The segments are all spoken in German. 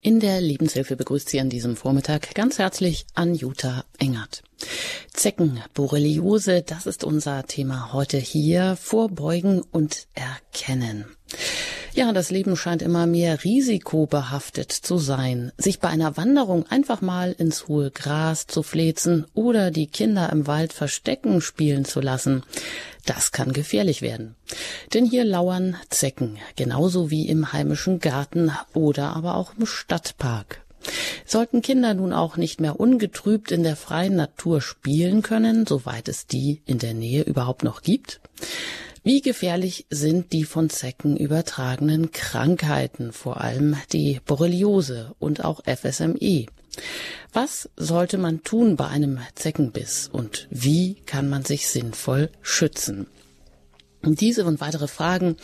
In der Lebenshilfe begrüßt Sie an diesem Vormittag ganz herzlich Anjuta Engert. Zecken, Borreliose, das ist unser Thema heute hier. Vorbeugen und erkennen. Ja, das Leben scheint immer mehr risikobehaftet zu sein. Sich bei einer Wanderung einfach mal ins hohe Gras zu flezen oder die Kinder im Wald verstecken spielen zu lassen, das kann gefährlich werden. Denn hier lauern Zecken, genauso wie im heimischen Garten oder aber auch im Stadtpark. Sollten Kinder nun auch nicht mehr ungetrübt in der freien Natur spielen können, soweit es die in der Nähe überhaupt noch gibt? Wie gefährlich sind die von Zecken übertragenen Krankheiten, vor allem die Borreliose und auch FSME? Was sollte man tun bei einem Zeckenbiss und wie kann man sich sinnvoll schützen? Diese und weitere Fragen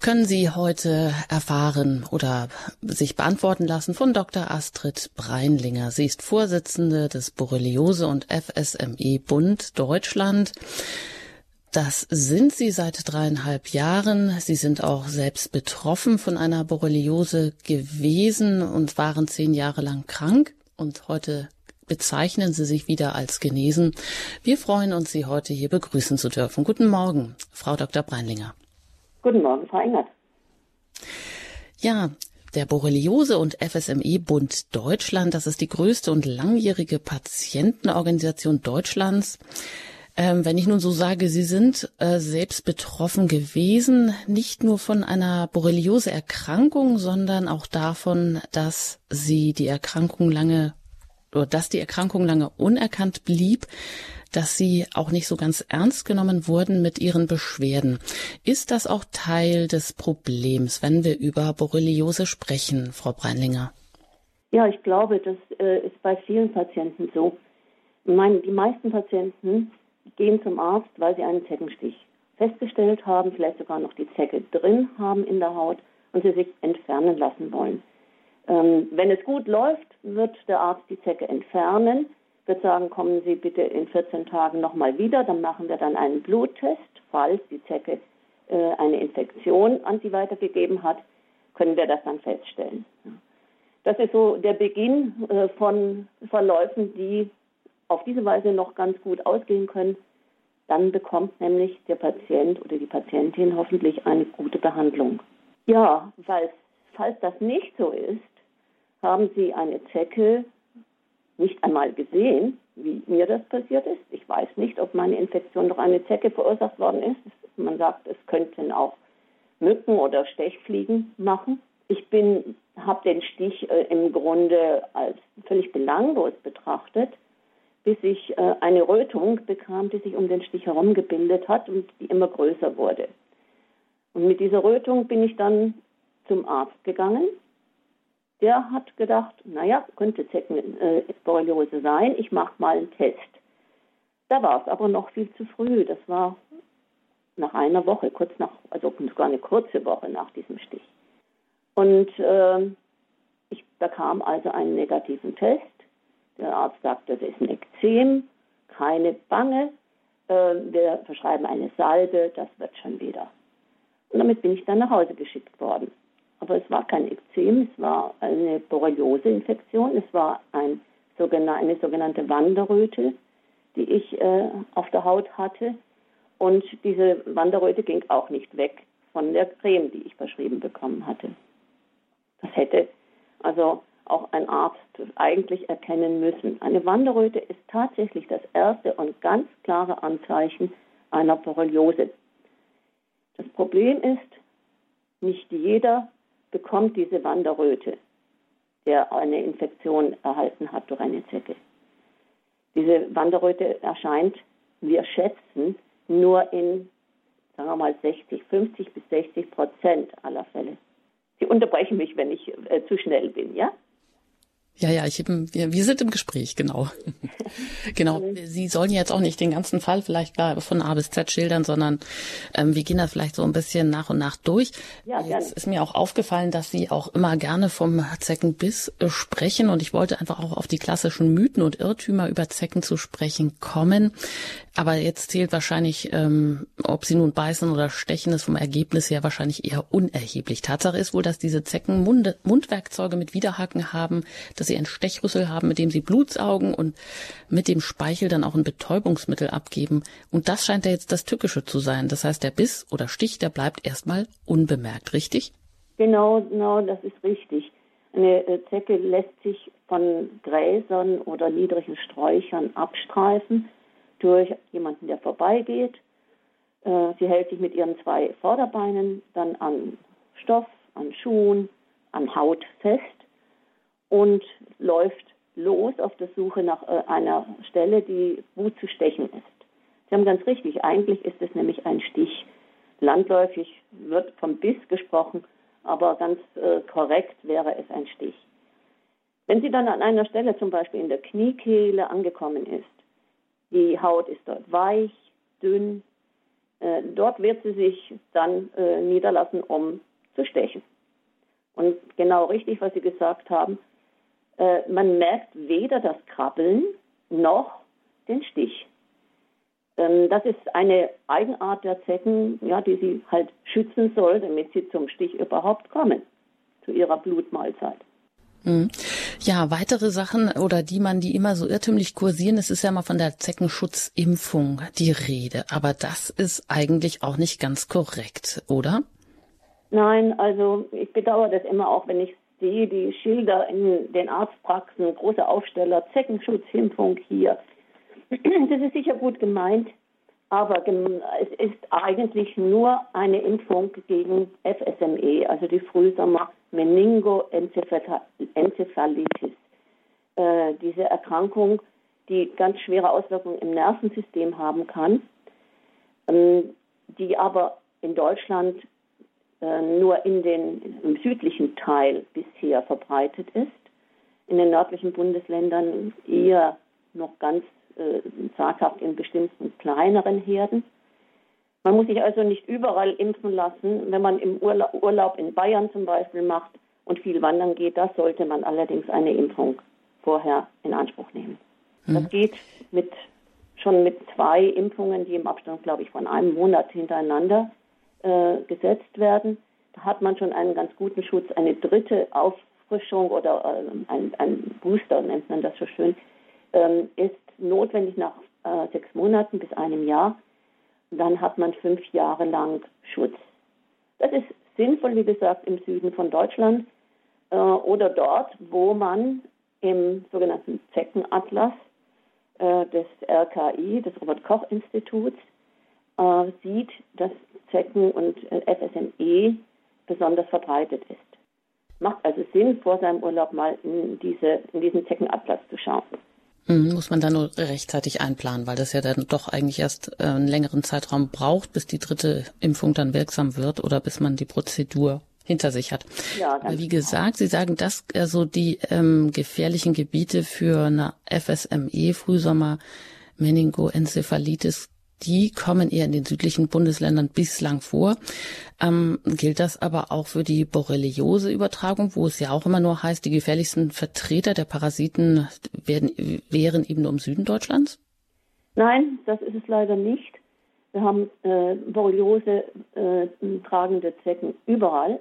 können Sie heute erfahren oder sich beantworten lassen von Dr. Astrid Breinlinger. Sie ist Vorsitzende des Borreliose und FSME Bund Deutschland. Das sind Sie seit dreieinhalb Jahren. Sie sind auch selbst betroffen von einer Borreliose gewesen und waren zehn Jahre lang krank und heute bezeichnen Sie sich wieder als genesen. Wir freuen uns, Sie heute hier begrüßen zu dürfen. Guten Morgen, Frau Dr. Breinlinger. Guten Morgen, Frau Engert. Ja, der Borreliose und FSME Bund Deutschland, das ist die größte und langjährige Patientenorganisation Deutschlands. Ähm, wenn ich nun so sage, Sie sind äh, selbst betroffen gewesen, nicht nur von einer Borreliose-Erkrankung, sondern auch davon, dass Sie die Erkrankung lange oder dass die Erkrankung lange unerkannt blieb, dass Sie auch nicht so ganz ernst genommen wurden mit Ihren Beschwerden. Ist das auch Teil des Problems, wenn wir über Borreliose sprechen, Frau Breinlinger? Ja, ich glaube, das äh, ist bei vielen Patienten so. Meine, die meisten Patienten gehen zum Arzt, weil sie einen Zeckenstich festgestellt haben, vielleicht sogar noch die Zecke drin haben in der Haut und sie sich entfernen lassen wollen. Ähm, wenn es gut läuft, wird der Arzt die Zecke entfernen, wird sagen, kommen Sie bitte in 14 Tagen nochmal wieder, dann machen wir dann einen Bluttest, falls die Zecke äh, eine Infektion an Sie weitergegeben hat, können wir das dann feststellen. Das ist so der Beginn äh, von Verläufen, die auf diese Weise noch ganz gut ausgehen können, dann bekommt nämlich der Patient oder die Patientin hoffentlich eine gute Behandlung. Ja, weil, falls das nicht so ist, haben Sie eine Zecke nicht einmal gesehen, wie mir das passiert ist. Ich weiß nicht, ob meine Infektion durch eine Zecke verursacht worden ist. Man sagt, es könnten auch Mücken oder Stechfliegen machen. Ich habe den Stich äh, im Grunde als völlig belanglos betrachtet bis ich äh, eine Rötung bekam, die sich um den Stich herum gebildet hat und die immer größer wurde. Und mit dieser Rötung bin ich dann zum Arzt gegangen. Der hat gedacht, naja, könnte äh, sein, ich mache mal einen Test. Da war es aber noch viel zu früh. Das war nach einer Woche, kurz nach, also sogar eine kurze Woche nach diesem Stich. Und äh, ich bekam also einen negativen Test der Arzt sagt, das ist ein Ekzem, keine Bange. Äh, wir verschreiben eine Salbe, das wird schon wieder. Und damit bin ich dann nach Hause geschickt worden. Aber es war kein Ekzem, es war eine Borreliose-Infektion, es war ein, eine sogenannte Wanderröte, die ich äh, auf der Haut hatte. Und diese Wanderröte ging auch nicht weg von der Creme, die ich verschrieben bekommen hatte. Das hätte also auch ein Arzt eigentlich erkennen müssen. Eine Wanderröte ist tatsächlich das erste und ganz klare Anzeichen einer Borreliose. Das Problem ist, nicht jeder bekommt diese Wanderröte, der eine Infektion erhalten hat durch eine Zecke. Diese Wanderröte erscheint, wir schätzen, nur in, sagen wir mal, 60, 50 bis 60 Prozent aller Fälle. Sie unterbrechen mich, wenn ich äh, zu schnell bin, ja? Ja, ja, ich, wir, wir sind im Gespräch, genau. genau. Sie sollen jetzt auch nicht den ganzen Fall vielleicht von A bis Z schildern, sondern ähm, wir gehen da vielleicht so ein bisschen nach und nach durch. Ja, jetzt gerne. ist mir auch aufgefallen, dass Sie auch immer gerne vom Zeckenbiss äh, sprechen und ich wollte einfach auch auf die klassischen Mythen und Irrtümer über Zecken zu sprechen kommen. Aber jetzt zählt wahrscheinlich, ähm, ob sie nun beißen oder stechen, ist vom Ergebnis her wahrscheinlich eher unerheblich. Tatsache ist wohl, dass diese Zecken Munde, Mundwerkzeuge mit Widerhaken haben, dass sie einen Stechrüssel haben, mit dem sie Blut saugen und mit dem Speichel dann auch ein Betäubungsmittel abgeben. Und das scheint ja jetzt das Tückische zu sein. Das heißt, der Biss oder Stich, der bleibt erstmal unbemerkt, richtig? Genau, genau, das ist richtig. Eine äh, Zecke lässt sich von Gräsern oder niedrigen Sträuchern abstreifen durch jemanden, der vorbeigeht. Äh, sie hält sich mit ihren zwei Vorderbeinen dann an Stoff, an Schuhen, an Haut fest und läuft los auf der Suche nach äh, einer Stelle, die gut zu stechen ist. Sie haben ganz richtig, eigentlich ist es nämlich ein Stich. Landläufig wird vom Biss gesprochen, aber ganz äh, korrekt wäre es ein Stich. Wenn sie dann an einer Stelle, zum Beispiel in der Kniekehle, angekommen ist, die Haut ist dort weich, dünn, äh, dort wird sie sich dann äh, niederlassen, um zu stechen. Und genau richtig, was Sie gesagt haben, äh, man merkt weder das Krabbeln noch den Stich. Ähm, das ist eine Eigenart der Zecken, ja, die sie halt schützen soll, damit sie zum Stich überhaupt kommen, zu ihrer Blutmahlzeit. Mhm. Ja, weitere Sachen oder die man, die immer so irrtümlich kursieren, es ist ja mal von der Zeckenschutzimpfung die Rede. Aber das ist eigentlich auch nicht ganz korrekt, oder? Nein, also ich bedauere das immer auch, wenn ich sehe die Schilder in den Arztpraxen, große Aufsteller, Zeckenschutzimpfung hier. Das ist sicher gut gemeint, aber es ist eigentlich nur eine Impfung gegen FSME, also die Frühsommer Meningoenzephalitis. Äh, diese Erkrankung, die ganz schwere Auswirkungen im Nervensystem haben kann, ähm, die aber in Deutschland äh, nur in den, im südlichen Teil bisher verbreitet ist, in den nördlichen Bundesländern eher noch ganz äh, zaghaft in bestimmten kleineren Herden. Man muss sich also nicht überall impfen lassen. Wenn man im Urlaub in Bayern zum Beispiel macht und viel wandern geht, da sollte man allerdings eine Impfung vorher in Anspruch nehmen. Mhm. Das geht mit, schon mit zwei Impfungen, die im Abstand, glaube ich, von einem Monat hintereinander äh, gesetzt werden. Da hat man schon einen ganz guten Schutz. Eine dritte Auffrischung oder äh, ein, ein, Booster nennt man das so schön, ähm, ist notwendig nach äh, sechs Monaten bis einem Jahr dann hat man fünf Jahre lang Schutz. Das ist sinnvoll, wie gesagt, im Süden von Deutschland äh, oder dort, wo man im sogenannten Zeckenatlas äh, des RKI, des Robert-Koch-Instituts, äh, sieht, dass Zecken und äh, FSME besonders verbreitet ist. Macht also Sinn, vor seinem Urlaub mal in, diese, in diesen Zeckenatlas zu schauen. Mhm, muss man da nur rechtzeitig einplanen, weil das ja dann doch eigentlich erst äh, einen längeren Zeitraum braucht, bis die dritte Impfung dann wirksam wird oder bis man die Prozedur hinter sich hat. Ja, Wie genau. gesagt, Sie sagen, dass also die ähm, gefährlichen Gebiete für eine FSME, Frühsommer Meningoenzephalitis die kommen eher in den südlichen Bundesländern bislang vor. Ähm, gilt das aber auch für die Borreliose-Übertragung, wo es ja auch immer nur heißt, die gefährlichsten Vertreter der Parasiten werden, wären eben nur im Süden Deutschlands? Nein, das ist es leider nicht. Wir haben äh, Borreliose äh, tragende Zecken überall.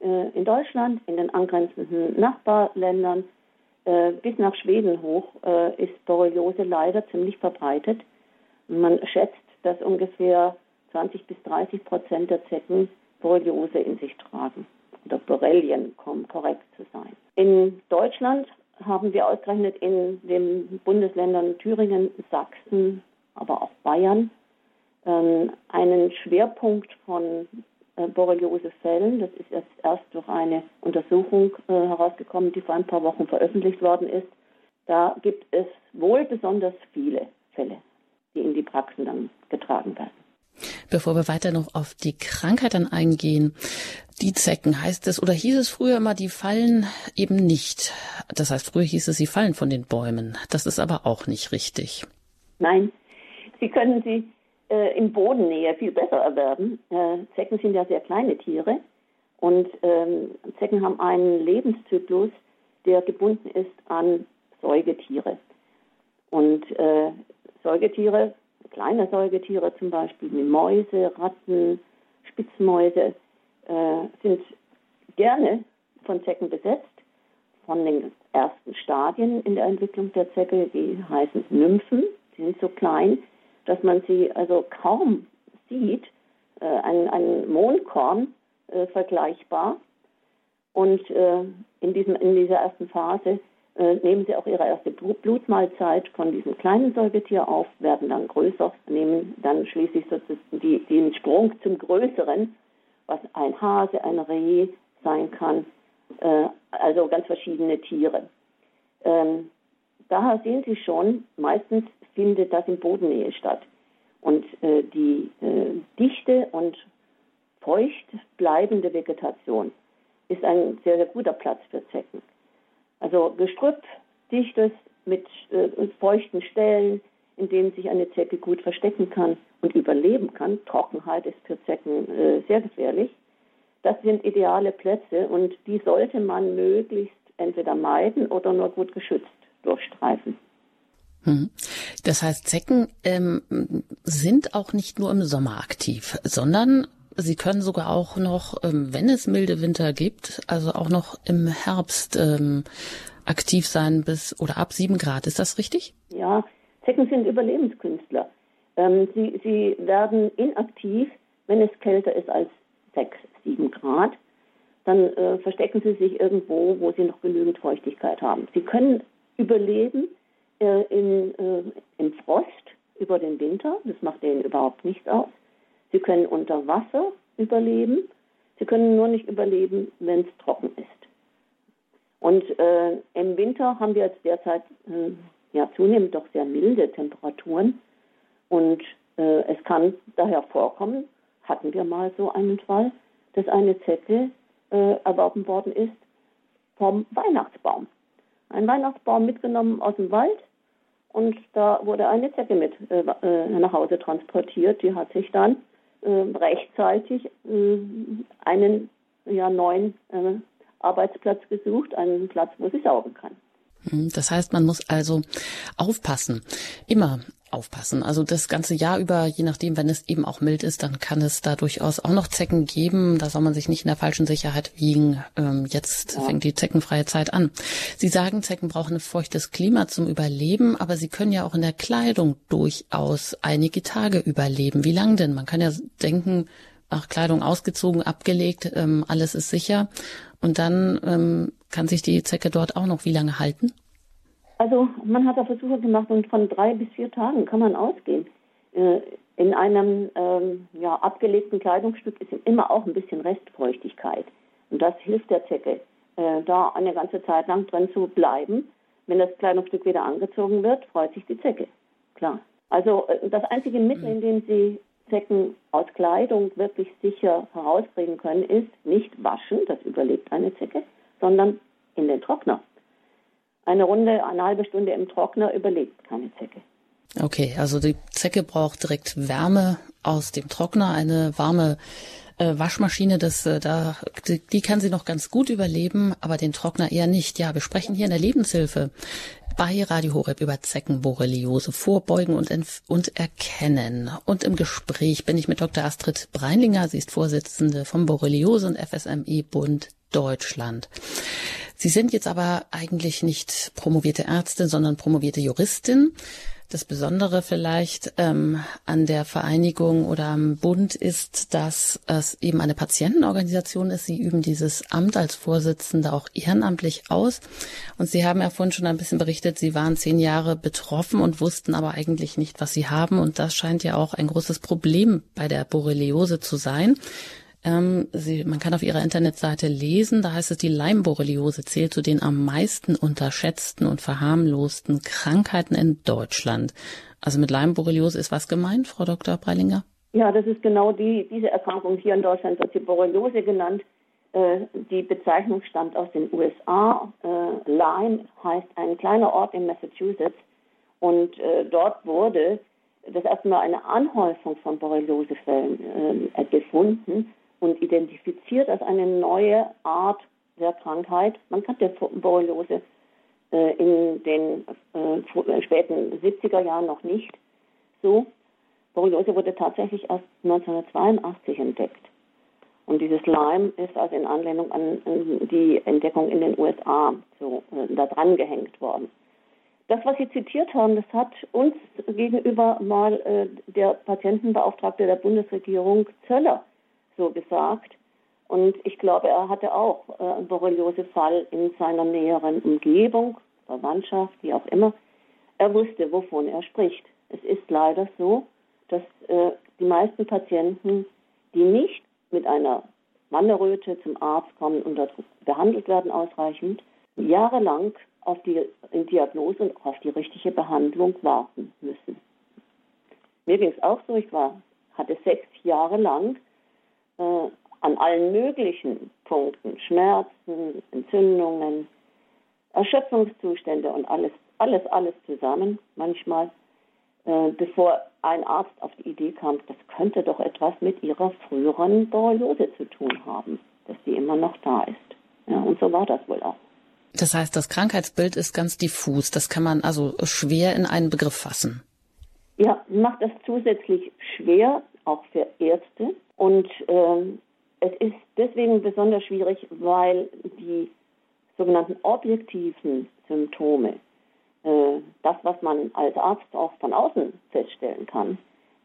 Äh, in Deutschland, in den angrenzenden Nachbarländern, äh, bis nach Schweden hoch äh, ist Borreliose leider ziemlich verbreitet. Man schätzt, dass ungefähr 20 bis 30 Prozent der Zecken Borreliose in sich tragen oder Borrelien, um korrekt zu sein. In Deutschland haben wir ausgerechnet in den Bundesländern Thüringen, Sachsen, aber auch Bayern ähm, einen Schwerpunkt von äh, Borreliose-Fällen. Das ist jetzt erst durch eine Untersuchung äh, herausgekommen, die vor ein paar Wochen veröffentlicht worden ist. Da gibt es wohl besonders viele Fälle die in die Praxen dann getragen werden. Bevor wir weiter noch auf die Krankheit dann eingehen, die Zecken heißt es oder hieß es früher immer, die fallen eben nicht. Das heißt, früher hieß es, sie fallen von den Bäumen. Das ist aber auch nicht richtig. Nein, sie können sie äh, in Bodennähe viel besser erwerben. Äh, Zecken sind ja sehr kleine Tiere und ähm, Zecken haben einen Lebenszyklus, der gebunden ist an Säugetiere. Und äh, Säugetiere, kleine Säugetiere zum Beispiel, wie Mäuse, Ratten, Spitzmäuse, äh, sind gerne von Zecken besetzt. Von den ersten Stadien in der Entwicklung der Zecke, die heißen Nymphen, die sind so klein, dass man sie also kaum sieht, äh, ein, ein Mondkorn äh, vergleichbar. Und äh, in, diesem, in dieser ersten Phase nehmen sie auch ihre erste Blutmahlzeit von diesem kleinen Säugetier auf, werden dann größer, nehmen dann schließlich die, den Sprung zum Größeren, was ein Hase, ein Reh sein kann, äh, also ganz verschiedene Tiere. Ähm, daher sehen Sie schon, meistens findet das in Bodennähe statt. Und äh, die äh, dichte und feucht bleibende Vegetation ist ein sehr, sehr guter Platz für Zecken. Also Gestrüpp, dichtes mit äh, feuchten Stellen, in denen sich eine Zecke gut verstecken kann und überleben kann. Trockenheit ist für Zecken äh, sehr gefährlich. Das sind ideale Plätze und die sollte man möglichst entweder meiden oder nur gut geschützt durchstreifen. Hm. Das heißt, Zecken ähm, sind auch nicht nur im Sommer aktiv, sondern Sie können sogar auch noch, ähm, wenn es milde Winter gibt, also auch noch im Herbst ähm, aktiv sein bis oder ab sieben Grad. Ist das richtig? Ja, Zecken sind Überlebenskünstler. Ähm, sie, sie werden inaktiv, wenn es kälter ist als sechs, sieben Grad. Dann äh, verstecken sie sich irgendwo, wo sie noch genügend Feuchtigkeit haben. Sie können überleben äh, in, äh, im Frost über den Winter. Das macht ihnen überhaupt nichts aus. Sie können unter Wasser überleben. Sie können nur nicht überleben, wenn es trocken ist. Und äh, im Winter haben wir jetzt derzeit äh, ja zunehmend doch sehr milde Temperaturen. Und äh, es kann daher vorkommen, hatten wir mal so einen Fall, dass eine Zecke äh, erworben worden ist vom Weihnachtsbaum. Ein Weihnachtsbaum mitgenommen aus dem Wald und da wurde eine Zecke mit äh, äh nach Hause transportiert. Die hat sich dann rechtzeitig äh, einen ja, neuen äh, Arbeitsplatz gesucht, einen Platz, wo sie saugen kann. Hm, das heißt, man muss also aufpassen, immer aufpassen. Also das ganze Jahr über, je nachdem, wenn es eben auch mild ist, dann kann es da durchaus auch noch Zecken geben. Da soll man sich nicht in der falschen Sicherheit wiegen. Ähm, jetzt ja. fängt die zeckenfreie Zeit an. Sie sagen, Zecken brauchen ein feuchtes Klima zum Überleben, aber sie können ja auch in der Kleidung durchaus einige Tage überleben. Wie lang denn? Man kann ja denken, ach, Kleidung ausgezogen, abgelegt, ähm, alles ist sicher. Und dann ähm, kann sich die Zecke dort auch noch wie lange halten? Also man hat da Versuche gemacht und von drei bis vier Tagen kann man ausgehen. Äh, in einem ähm, ja, abgelegten Kleidungsstück ist immer auch ein bisschen Restfeuchtigkeit. Und das hilft der Zecke, äh, da eine ganze Zeit lang drin zu bleiben. Wenn das Kleidungsstück wieder angezogen wird, freut sich die Zecke. Klar. Also äh, das einzige Mittel, in dem sie Zecken aus Kleidung wirklich sicher herauskriegen können, ist nicht waschen, das überlebt eine Zecke, sondern in den Trockner eine Runde, eine halbe Stunde im Trockner überlebt keine Zecke. Okay, also die Zecke braucht direkt Wärme aus dem Trockner, eine warme äh, Waschmaschine, das äh, da die, die kann sie noch ganz gut überleben, aber den Trockner eher nicht. Ja, wir sprechen hier in der Lebenshilfe bei Radio Horeb über Zeckenborreliose vorbeugen und, und erkennen. Und im Gespräch bin ich mit Dr. Astrid Breinlinger. Sie ist Vorsitzende vom Borreliose und FSME Bund Deutschland. Sie sind jetzt aber eigentlich nicht promovierte Ärztin, sondern promovierte Juristin. Das Besondere vielleicht ähm, an der Vereinigung oder am Bund ist, dass es eben eine Patientenorganisation ist. Sie üben dieses Amt als Vorsitzende auch ehrenamtlich aus. Und Sie haben ja vorhin schon ein bisschen berichtet, Sie waren zehn Jahre betroffen und wussten aber eigentlich nicht, was Sie haben. Und das scheint ja auch ein großes Problem bei der Borreliose zu sein. Ähm, sie, man kann auf ihrer Internetseite lesen, da heißt es, die Leimborreliose zählt zu den am meisten unterschätzten und verharmlosten Krankheiten in Deutschland. Also mit Leimborreliose ist was gemeint, Frau Dr. Breilinger? Ja, das ist genau die, diese Erkrankung hier in Deutschland wird sie Borreliose genannt. Äh, die Bezeichnung stammt aus den USA. Äh, Lyme heißt ein kleiner Ort in Massachusetts und äh, dort wurde das erste Mal eine Anhäufung von Borreliosefällen äh, gefunden und identifiziert als eine neue Art der Krankheit. Man kannte Borreliose äh, in den äh, späten 70er Jahren noch nicht so. Borreliose wurde tatsächlich erst 1982 entdeckt. Und dieses Lyme ist also in Anlehnung an, die Entdeckung in den USA so äh, da dran gehängt worden. Das, was Sie zitiert haben, das hat uns gegenüber mal äh, der Patientenbeauftragte der Bundesregierung Zöller so gesagt. Und ich glaube, er hatte auch äh, einen Borreliose-Fall in seiner näheren Umgebung, Verwandtschaft, wie auch immer. Er wusste, wovon er spricht. Es ist leider so, dass äh, die meisten Patienten, die nicht mit einer Wanderröte zum Arzt kommen und dort behandelt werden ausreichend, jahrelang auf die Diagnose und auf die richtige Behandlung warten müssen. Mir ging es auch so, ich war, hatte sechs Jahre lang äh, an allen möglichen Punkten, Schmerzen, Entzündungen, Erschöpfungszustände und alles, alles, alles zusammen manchmal, äh, bevor ein Arzt auf die Idee kam, das könnte doch etwas mit ihrer früheren Borreliose zu tun haben, dass die immer noch da ist. Ja, und so war das wohl auch. Das heißt, das Krankheitsbild ist ganz diffus. Das kann man also schwer in einen Begriff fassen. Ja, macht das zusätzlich schwer, auch für Ärzte. Und ähm, es ist deswegen besonders schwierig, weil die sogenannten objektiven Symptome, äh, das, was man als Arzt auch von außen feststellen kann,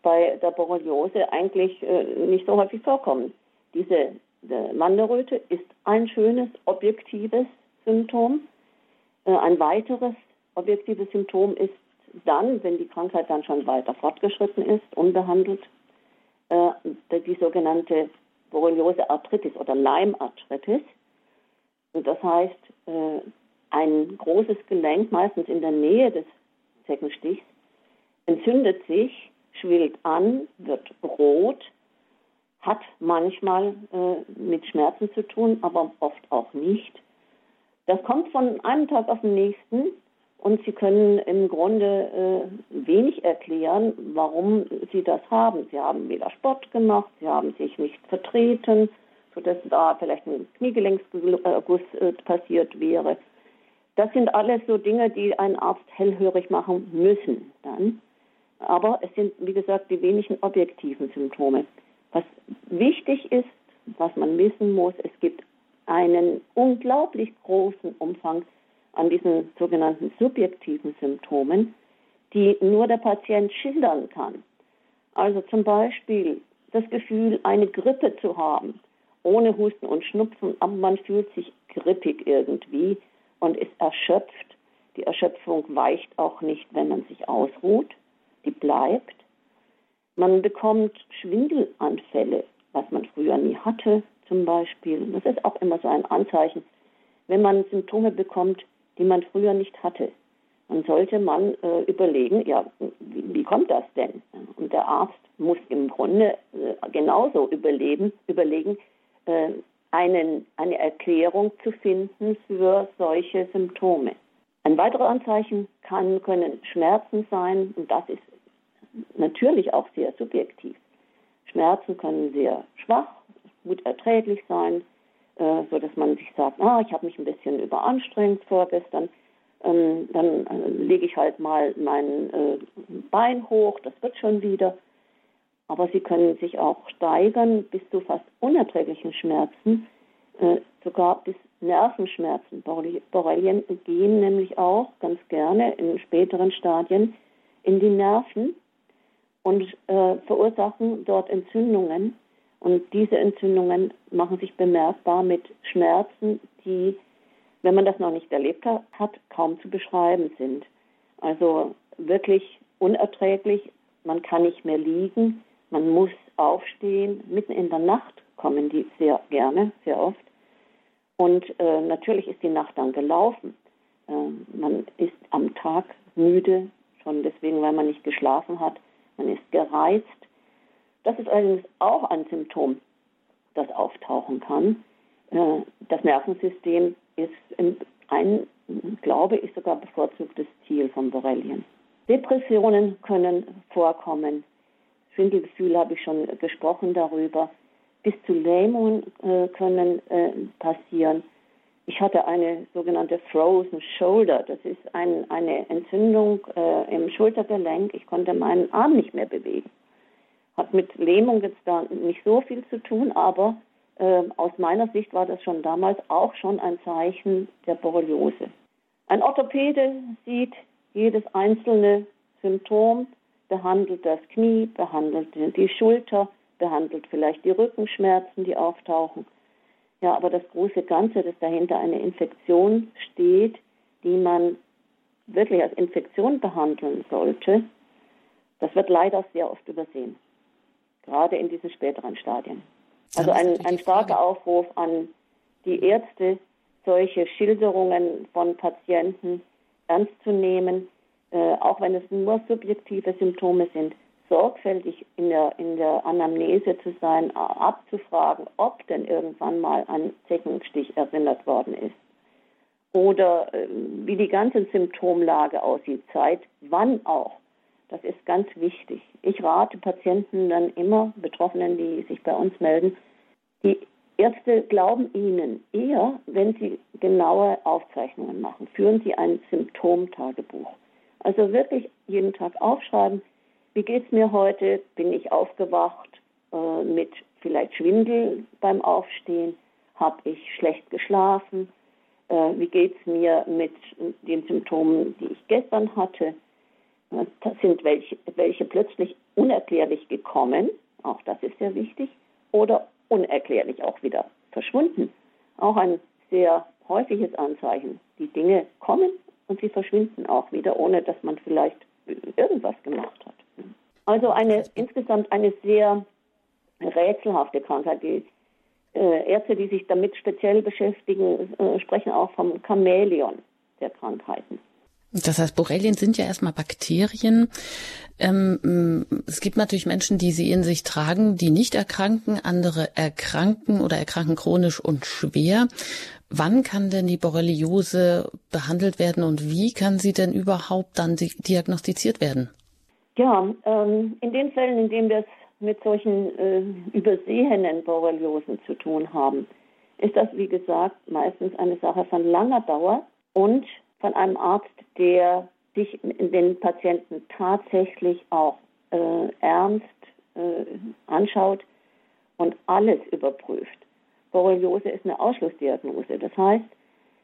bei der Borreliose eigentlich äh, nicht so häufig vorkommen. Diese Mandelröte ist ein schönes objektives Symptom. Äh, ein weiteres objektives Symptom ist dann, wenn die Krankheit dann schon weiter fortgeschritten ist, unbehandelt, äh, die sogenannte Borreliose Arthritis oder Leimarthritis. Und das heißt, äh, ein großes Gelenk, meistens in der Nähe des Zeckenstichs, entzündet sich, schwillt an, wird rot, hat manchmal mit Schmerzen zu tun, aber oft auch nicht. Das kommt von einem Tag auf den nächsten und Sie können im Grunde äh, wenig erklären, warum Sie das haben. Sie haben weder Sport gemacht, Sie haben sich nicht vertreten, sodass da vielleicht ein Kniegelenksguss äh, passiert wäre. Das sind alles so Dinge, die ein Arzt hellhörig machen müssen dann. Aber es sind, wie gesagt, die wenigen objektiven Symptome. Was wichtig ist, was man wissen muss, es gibt einen unglaublich großen Umfang an diesen sogenannten subjektiven Symptomen, die nur der Patient schildern kann. Also zum Beispiel das Gefühl, eine Grippe zu haben, ohne Husten und Schnupfen, aber man fühlt sich grippig irgendwie und ist erschöpft. Die Erschöpfung weicht auch nicht, wenn man sich ausruht, die bleibt. Man bekommt Schwindelanfälle, was man früher nie hatte zum Beispiel. Das ist auch immer so ein Anzeichen, wenn man Symptome bekommt, die man früher nicht hatte. Dann sollte man äh, überlegen, ja, wie, wie, kommt das denn? Und der Arzt muss im Grunde äh, genauso überleben, überlegen, äh, einen, eine Erklärung zu finden für solche Symptome. Ein weiteres Anzeichen kann, können Schmerzen sein, und das ist natürlich auch sehr subjektiv. Schmerzen können sehr schwach gut erträglich sein, so dass man sich sagt, ah, ich habe mich ein bisschen überanstrengt vorgestern. Ähm, dann äh, lege ich halt mal mein äh, Bein hoch, das wird schon wieder. Aber sie können sich auch steigern bis zu fast unerträglichen Schmerzen, äh, sogar bis Nervenschmerzen. Borrelien gehen nämlich auch ganz gerne in späteren Stadien in die Nerven und äh, verursachen dort Entzündungen und diese Entzündungen machen sich bemerkbar mit Schmerzen, die, wenn man das noch nicht erlebt hat, kaum zu beschreiben sind. Also wirklich unerträglich. Man kann nicht mehr liegen. Man muss aufstehen. Mitten in der Nacht kommen die sehr gerne, sehr oft. Und äh, natürlich ist die Nacht dann gelaufen. Äh, man ist am Tag müde, schon deswegen, weil man nicht geschlafen hat. Man ist gereizt das ist allerdings auch ein Symptom, das auftauchen kann. Äh, das Nervensystem ist ein, glaube ich, sogar bevorzugtes Ziel von Borrelien. Depressionen können vorkommen. Schwindelgefühle habe ich schon gesprochen darüber. Bis zu Lähmungen äh, können äh, passieren. Ich hatte eine sogenannte Frozen Shoulder. Das ist ein, eine Entzündung äh, im Schultergelenk. Ich konnte meinen Arm nicht mehr bewegen. Hat mit Lähmung jetzt da nicht so viel zu tun, aber äh, aus meiner Sicht war das schon damals auch schon ein Zeichen der Borreliose. Ein Orthopäde sieht jedes einzelne Symptom, behandelt das Knie, behandelt die Schulter, behandelt vielleicht die Rückenschmerzen, die auftauchen. Ja, aber das große Ganze, dass dahinter eine Infektion steht, die man wirklich als Infektion behandeln sollte, das wird leider sehr oft übersehen. Gerade in diesen späteren Stadien. Also ein, ein starker Aufruf an die Ärzte, solche Schilderungen von Patienten ernst zu nehmen, äh, auch wenn es nur subjektive Symptome sind, sorgfältig in der, in der Anamnese zu sein, abzufragen, ob denn irgendwann mal ein Zeckenstich erinnert worden ist. Oder äh, wie die ganze Symptomlage aussieht, Zeit, wann auch. Das ist ganz wichtig. Ich rate Patienten dann immer, Betroffenen, die sich bei uns melden, die Ärzte glauben Ihnen eher, wenn Sie genaue Aufzeichnungen machen. Führen Sie ein Symptomtagebuch. Also wirklich jeden Tag aufschreiben, wie geht es mir heute? Bin ich aufgewacht äh, mit vielleicht Schwindel beim Aufstehen? Habe ich schlecht geschlafen? Äh, wie geht es mir mit den Symptomen, die ich gestern hatte? Das sind welche, welche plötzlich unerklärlich gekommen, auch das ist sehr wichtig, oder unerklärlich auch wieder verschwunden. Auch ein sehr häufiges Anzeichen. Die Dinge kommen und sie verschwinden auch wieder, ohne dass man vielleicht irgendwas gemacht hat. Also eine insgesamt eine sehr rätselhafte Krankheit. Die äh, Ärzte, die sich damit speziell beschäftigen, äh, sprechen auch vom Chamäleon der Krankheiten. Das heißt, Borrelien sind ja erstmal Bakterien. Ähm, es gibt natürlich Menschen, die sie in sich tragen, die nicht erkranken. Andere erkranken oder erkranken chronisch und schwer. Wann kann denn die Borreliose behandelt werden und wie kann sie denn überhaupt dann diagnostiziert werden? Ja, ähm, in den Fällen, in denen wir es mit solchen äh, übersehenen Borreliosen zu tun haben, ist das, wie gesagt, meistens eine Sache von langer Dauer und von einem Arzt, der sich den Patienten tatsächlich auch äh, ernst äh, anschaut und alles überprüft. Borreliose ist eine Ausschlussdiagnose. Das heißt,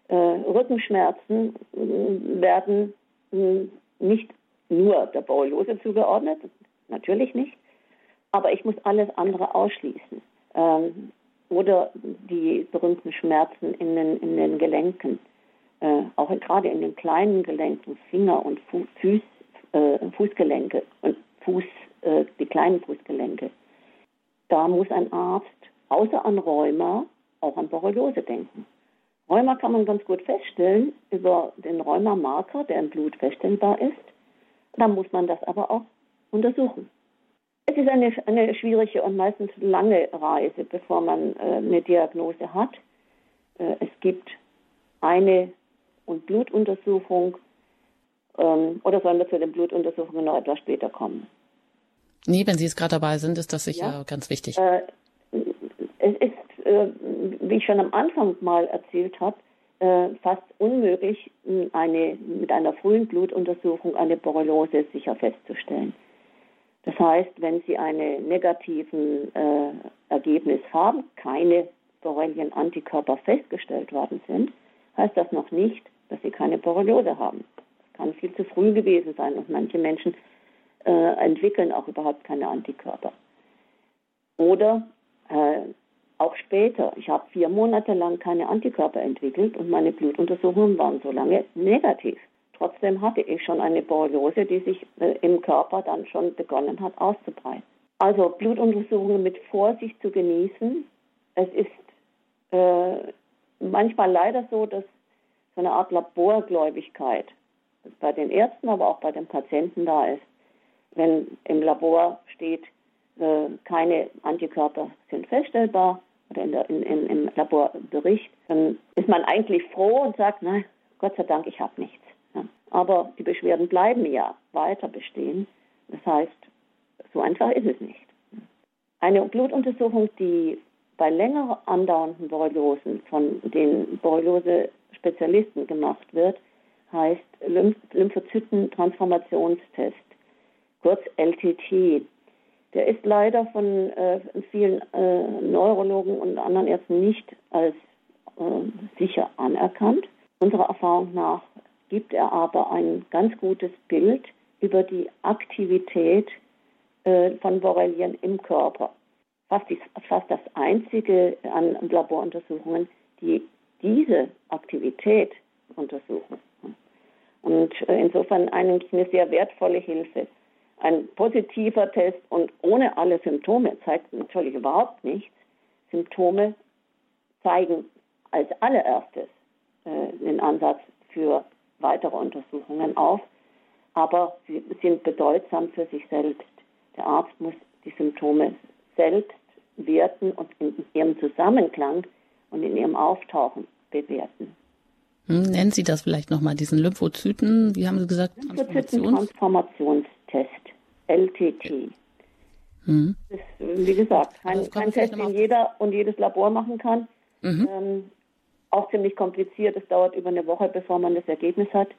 äh, Rückenschmerzen äh, werden äh, nicht nur der Borreliose zugeordnet, natürlich nicht, aber ich muss alles andere ausschließen. Ähm, oder die berühmten Schmerzen in den, in den Gelenken, äh, auch gerade in den kleinen Gelenken, Finger- und Fu Fuß, äh, Fußgelenke und Fuß, äh, die kleinen Fußgelenke. Da muss ein Arzt außer an Rheuma auch an Borreliose denken. Rheuma kann man ganz gut feststellen über den Rheumamarker, der im Blut feststellbar ist. Dann muss man das aber auch untersuchen. Es ist eine, eine schwierige und meistens lange Reise, bevor man äh, eine Diagnose hat. Äh, es gibt eine und Blutuntersuchung. Ähm, oder sollen wir zu den Blutuntersuchungen noch etwas später kommen? Nee, wenn Sie es gerade dabei sind, ist das sicher ja. ganz wichtig. Äh, es ist, äh, wie ich schon am Anfang mal erzählt habe, äh, fast unmöglich, eine, mit einer frühen Blutuntersuchung eine Borreliose sicher festzustellen. Das heißt, wenn Sie einen negativen äh, Ergebnis haben, keine Borrelien-Antikörper festgestellt worden sind, heißt das noch nicht, dass Sie keine Borreliose haben. Das kann viel zu früh gewesen sein und manche Menschen äh, entwickeln auch überhaupt keine Antikörper. Oder äh, auch später. Ich habe vier Monate lang keine Antikörper entwickelt und meine Blutuntersuchungen waren so lange negativ. Trotzdem hatte ich schon eine Borreliose, die sich äh, im Körper dann schon begonnen hat auszubreiten. Also Blutuntersuchungen mit Vorsicht zu genießen. Es ist äh, manchmal leider so, dass so eine Art Laborgläubigkeit bei den Ärzten, aber auch bei den Patienten da ist. Wenn im Labor steht, äh, keine Antikörper sind feststellbar, oder in der, in, in, im Laborbericht, dann ist man eigentlich froh und sagt, na, Gott sei Dank, ich habe nichts. Ja. Aber die Beschwerden bleiben ja weiter bestehen. Das heißt, so einfach ist es nicht. Eine Blutuntersuchung, die bei länger andauernden Borreliosen von den Borreliose-Spezialisten gemacht wird, heißt Lymph Lymphozyten-Transformationstest, kurz LTT. Der ist leider von äh, vielen äh, Neurologen und anderen Ärzten nicht als äh, sicher anerkannt. Unserer Erfahrung nach gibt er aber ein ganz gutes Bild über die Aktivität äh, von Borrelien im Körper. Fast, die, fast das einzige an Laboruntersuchungen, die diese Aktivität untersuchen. Und äh, insofern eigentlich eine sehr wertvolle Hilfe. Ein positiver Test und ohne alle Symptome zeigt natürlich überhaupt nichts. Symptome zeigen als allererstes äh, den Ansatz für weitere Untersuchungen auf, aber sie sind bedeutsam für sich selbst. Der Arzt muss die Symptome selbst werten und in ihrem Zusammenklang und in ihrem Auftauchen bewerten. Hm, nennen Sie das vielleicht nochmal, diesen Lymphozyten, wie haben Sie gesagt? Lymphozyten-Transformationstest, LTT. Hm. Das ist, wie gesagt, kein, also kein Test, den jeder und jedes Labor machen kann. Mhm. Ähm, auch ziemlich kompliziert. Es dauert über eine Woche, bevor man das Ergebnis hat.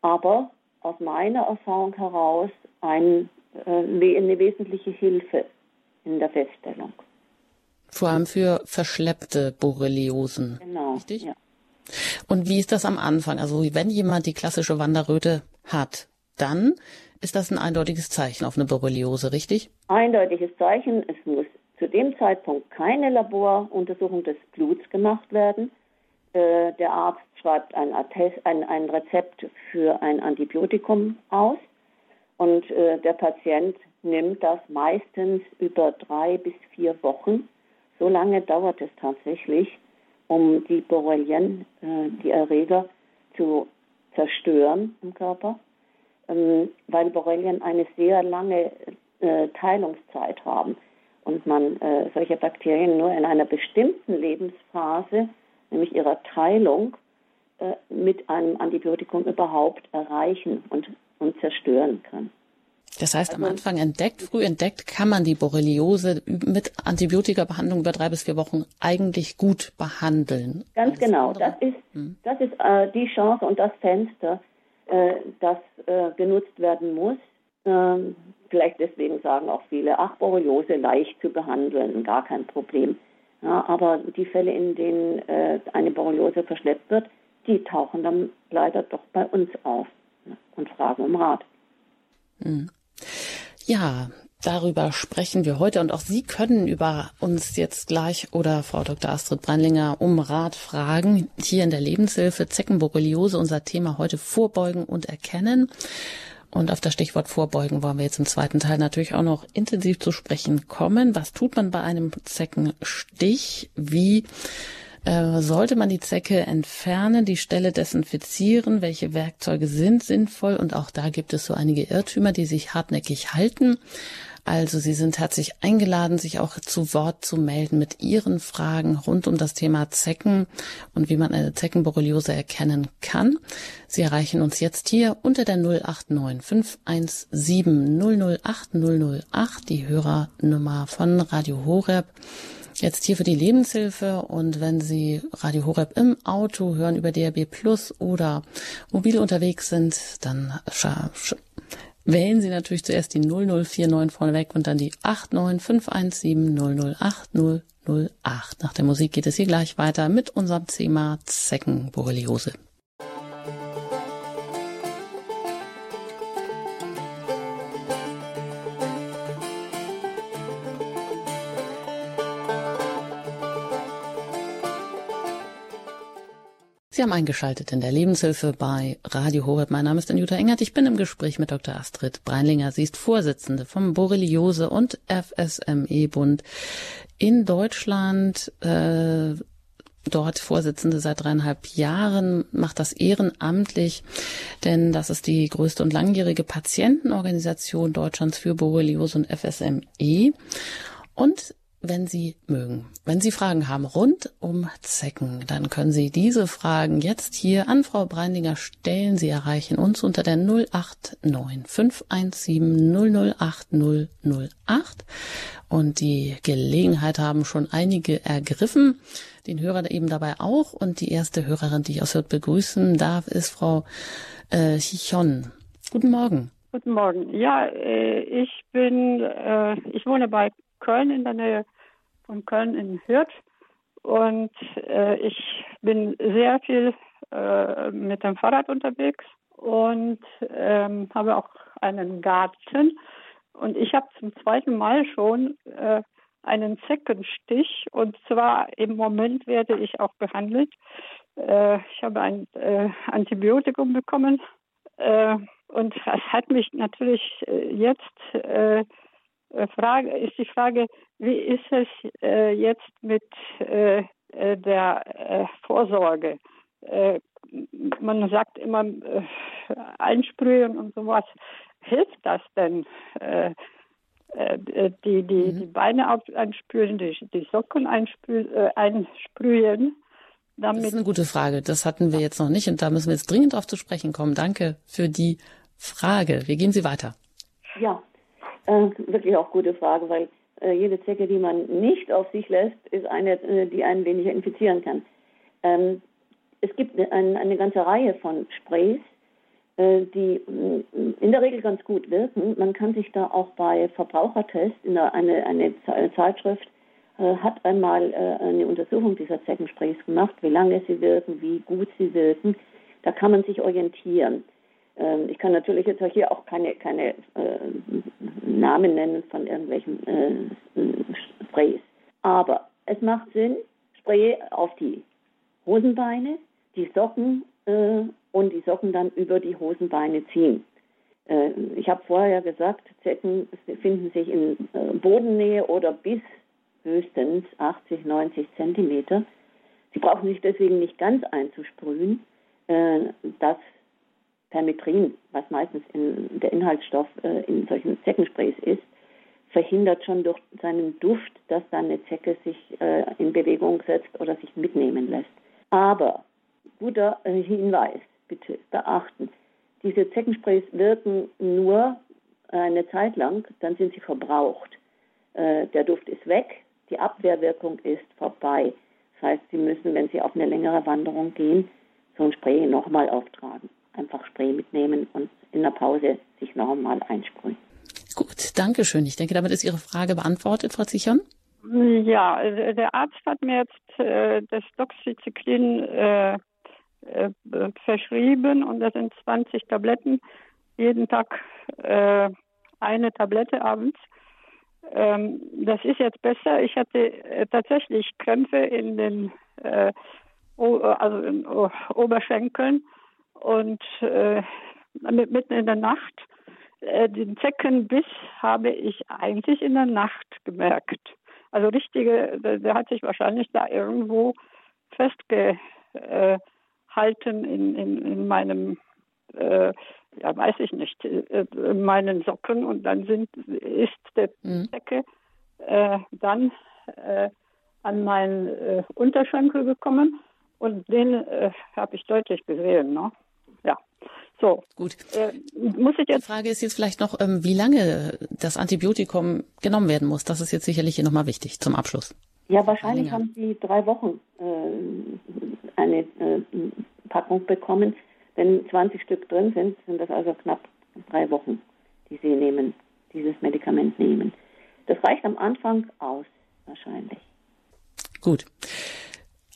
Aber aus meiner Erfahrung heraus ein, äh, eine wesentliche Hilfe in der Feststellung. Vor allem für verschleppte Borreliosen. Genau. Richtig? Ja. Und wie ist das am Anfang? Also wenn jemand die klassische Wanderröte hat, dann ist das ein eindeutiges Zeichen auf eine Borreliose, richtig? Eindeutiges Zeichen. Es muss zu dem Zeitpunkt keine Laboruntersuchung des Bluts gemacht werden. Äh, der Arzt schreibt ein, Attest, ein, ein, Rezept für ein Antibiotikum aus und äh, der Patient nimmt das meistens über drei bis vier Wochen. So lange dauert es tatsächlich, um die Borrelien, äh, die Erreger, zu zerstören im Körper, ähm, weil Borrelien eine sehr lange äh, Teilungszeit haben und man äh, solche Bakterien nur in einer bestimmten Lebensphase nämlich ihrer Teilung, äh, mit einem Antibiotikum überhaupt erreichen und, und zerstören kann. Das heißt, am Anfang entdeckt, früh entdeckt, kann man die Borreliose mit Antibiotikabehandlung über drei bis vier Wochen eigentlich gut behandeln. Ganz genau. Andere? Das ist, hm. das ist äh, die Chance und das Fenster, äh, das äh, genutzt werden muss. Ähm, vielleicht deswegen sagen auch viele, ach, Borreliose leicht zu behandeln, gar kein Problem. Ja, aber die Fälle, in denen äh, eine Borreliose verschleppt wird, die tauchen dann leider doch bei uns auf ne, und fragen um Rat. Hm. Ja, darüber sprechen wir heute und auch Sie können über uns jetzt gleich oder Frau Dr. Astrid Brandlinger um Rat fragen. Hier in der Lebenshilfe Zeckenborreliose, unser Thema heute vorbeugen und erkennen. Und auf das Stichwort Vorbeugen wollen wir jetzt im zweiten Teil natürlich auch noch intensiv zu sprechen kommen. Was tut man bei einem Zeckenstich? Wie äh, sollte man die Zecke entfernen, die Stelle desinfizieren? Welche Werkzeuge sind sinnvoll? Und auch da gibt es so einige Irrtümer, die sich hartnäckig halten. Also Sie sind herzlich eingeladen, sich auch zu Wort zu melden mit Ihren Fragen rund um das Thema Zecken und wie man eine Zeckenborreliose erkennen kann. Sie erreichen uns jetzt hier unter der 089 517 008 008, die Hörernummer von Radio Horeb. Jetzt hier für die Lebenshilfe und wenn Sie Radio Horeb im Auto hören über DRB Plus oder mobil unterwegs sind, dann wählen Sie natürlich zuerst die 0049 vorneweg und dann die 89517 008 008. Nach der Musik geht es hier gleich weiter mit unserem Thema Zeckenborreliose. Sie haben eingeschaltet in der Lebenshilfe bei Radio Horeb. Mein Name ist Anjuta Engert. Ich bin im Gespräch mit Dr. Astrid Breinlinger. Sie ist Vorsitzende vom Borreliose und FSME-Bund in Deutschland. Äh, dort Vorsitzende seit dreieinhalb Jahren, macht das ehrenamtlich, denn das ist die größte und langjährige Patientenorganisation Deutschlands für Borreliose und FSME. Und wenn Sie mögen. Wenn Sie Fragen haben rund um Zecken, dann können Sie diese Fragen jetzt hier an Frau Breindinger stellen. Sie erreichen uns unter der 089 517 008 008 und die Gelegenheit haben schon einige ergriffen, den Hörer eben dabei auch und die erste Hörerin, die ich aus Hürth begrüßen darf, ist Frau äh, Chichon. Guten Morgen. Guten Morgen. Ja, äh, ich bin, äh, ich wohne bei Köln in der Nähe von Köln in Hürth. Und äh, ich bin sehr viel mit dem Fahrrad unterwegs und ähm, habe auch einen Garten. Und ich habe zum zweiten Mal schon einen Zeckenstich. Und zwar im Moment werde ich auch behandelt. ich habe ein Antibiotikum bekommen. Und es hat mich natürlich äh, jetzt äh, äh, Frage, ist die Frage, wie ist es äh, jetzt mit äh, äh der äh, Vorsorge? Äh, man sagt immer äh, einsprühen und sowas. Hilft das denn? Äh, äh, die, die, mhm. die Beine einsprühen, die, die Socken einsprühen, äh, einsprühen das ist eine gute Frage. Das hatten wir jetzt noch nicht und da müssen wir jetzt dringend auf zu sprechen kommen. Danke für die Frage. Wie gehen Sie weiter? Ja, äh, wirklich auch gute Frage, weil äh, jede Zecke, die man nicht auf sich lässt, ist eine, äh, die einen weniger infizieren kann. Ähm, es gibt eine, eine, ganze Reihe von Sprays, äh, die äh, in der Regel ganz gut wirken. Man kann sich da auch bei Verbrauchertest, in eine, eine Zeitschrift hat einmal eine Untersuchung dieser Zeckensprays gemacht, wie lange sie wirken, wie gut sie wirken. Da kann man sich orientieren. Ähm, ich kann natürlich jetzt hier auch keine, keine äh, Namen nennen von irgendwelchen äh, Sprays. Aber es macht Sinn, Spray auf die Hosenbeine, die Socken äh, und die Socken dann über die Hosenbeine ziehen. Äh, ich habe vorher gesagt, Zecken finden sich in äh, Bodennähe oder bis höchstens 80, 90 Zentimeter. Sie brauchen sich deswegen nicht ganz einzusprühen. Äh, das Permetrin, was meistens in, der Inhaltsstoff äh, in solchen Zeckensprays ist, verhindert schon durch seinen Duft, dass dann eine Zecke sich äh, in Bewegung setzt oder sich mitnehmen lässt. Aber guter äh, Hinweis, bitte beachten, diese Zeckensprays wirken nur eine Zeit lang, dann sind sie verbraucht. Äh, der Duft ist weg, die Abwehrwirkung ist vorbei. Das heißt, Sie müssen, wenn Sie auf eine längere Wanderung gehen, so ein Spray nochmal auftragen einfach Spray mitnehmen und in der Pause sich nochmal einsprühen. Gut, danke schön. Ich denke, damit ist Ihre Frage beantwortet, Frau Zichern. Ja, der Arzt hat mir jetzt äh, das Doxycyclin äh, äh, verschrieben und das sind 20 Tabletten. Jeden Tag äh, eine Tablette abends. Ähm, das ist jetzt besser. Ich hatte äh, tatsächlich Krämpfe in den äh, also in Oberschenkeln und äh, mitten in der Nacht. Äh, den Zeckenbiss habe ich eigentlich in der Nacht gemerkt. Also richtige, der, hat sich wahrscheinlich da irgendwo festgehalten in, in, in meinem, äh, ja weiß ich nicht, äh, in meinen Socken und dann sind, ist der mhm. Zecke äh, dann äh, an meinen äh, Unterschenkel gekommen und den äh, habe ich deutlich gesehen. Ne? So. Gut. Äh, muss ich jetzt. Die Frage ist jetzt vielleicht noch, ähm, wie lange das Antibiotikum genommen werden muss. Das ist jetzt sicherlich hier nochmal wichtig zum Abschluss. Ja, wahrscheinlich haben Sie drei Wochen äh, eine äh, Packung bekommen. Wenn 20 Stück drin sind, sind das also knapp drei Wochen, die Sie nehmen, dieses Medikament nehmen. Das reicht am Anfang aus, wahrscheinlich. Gut.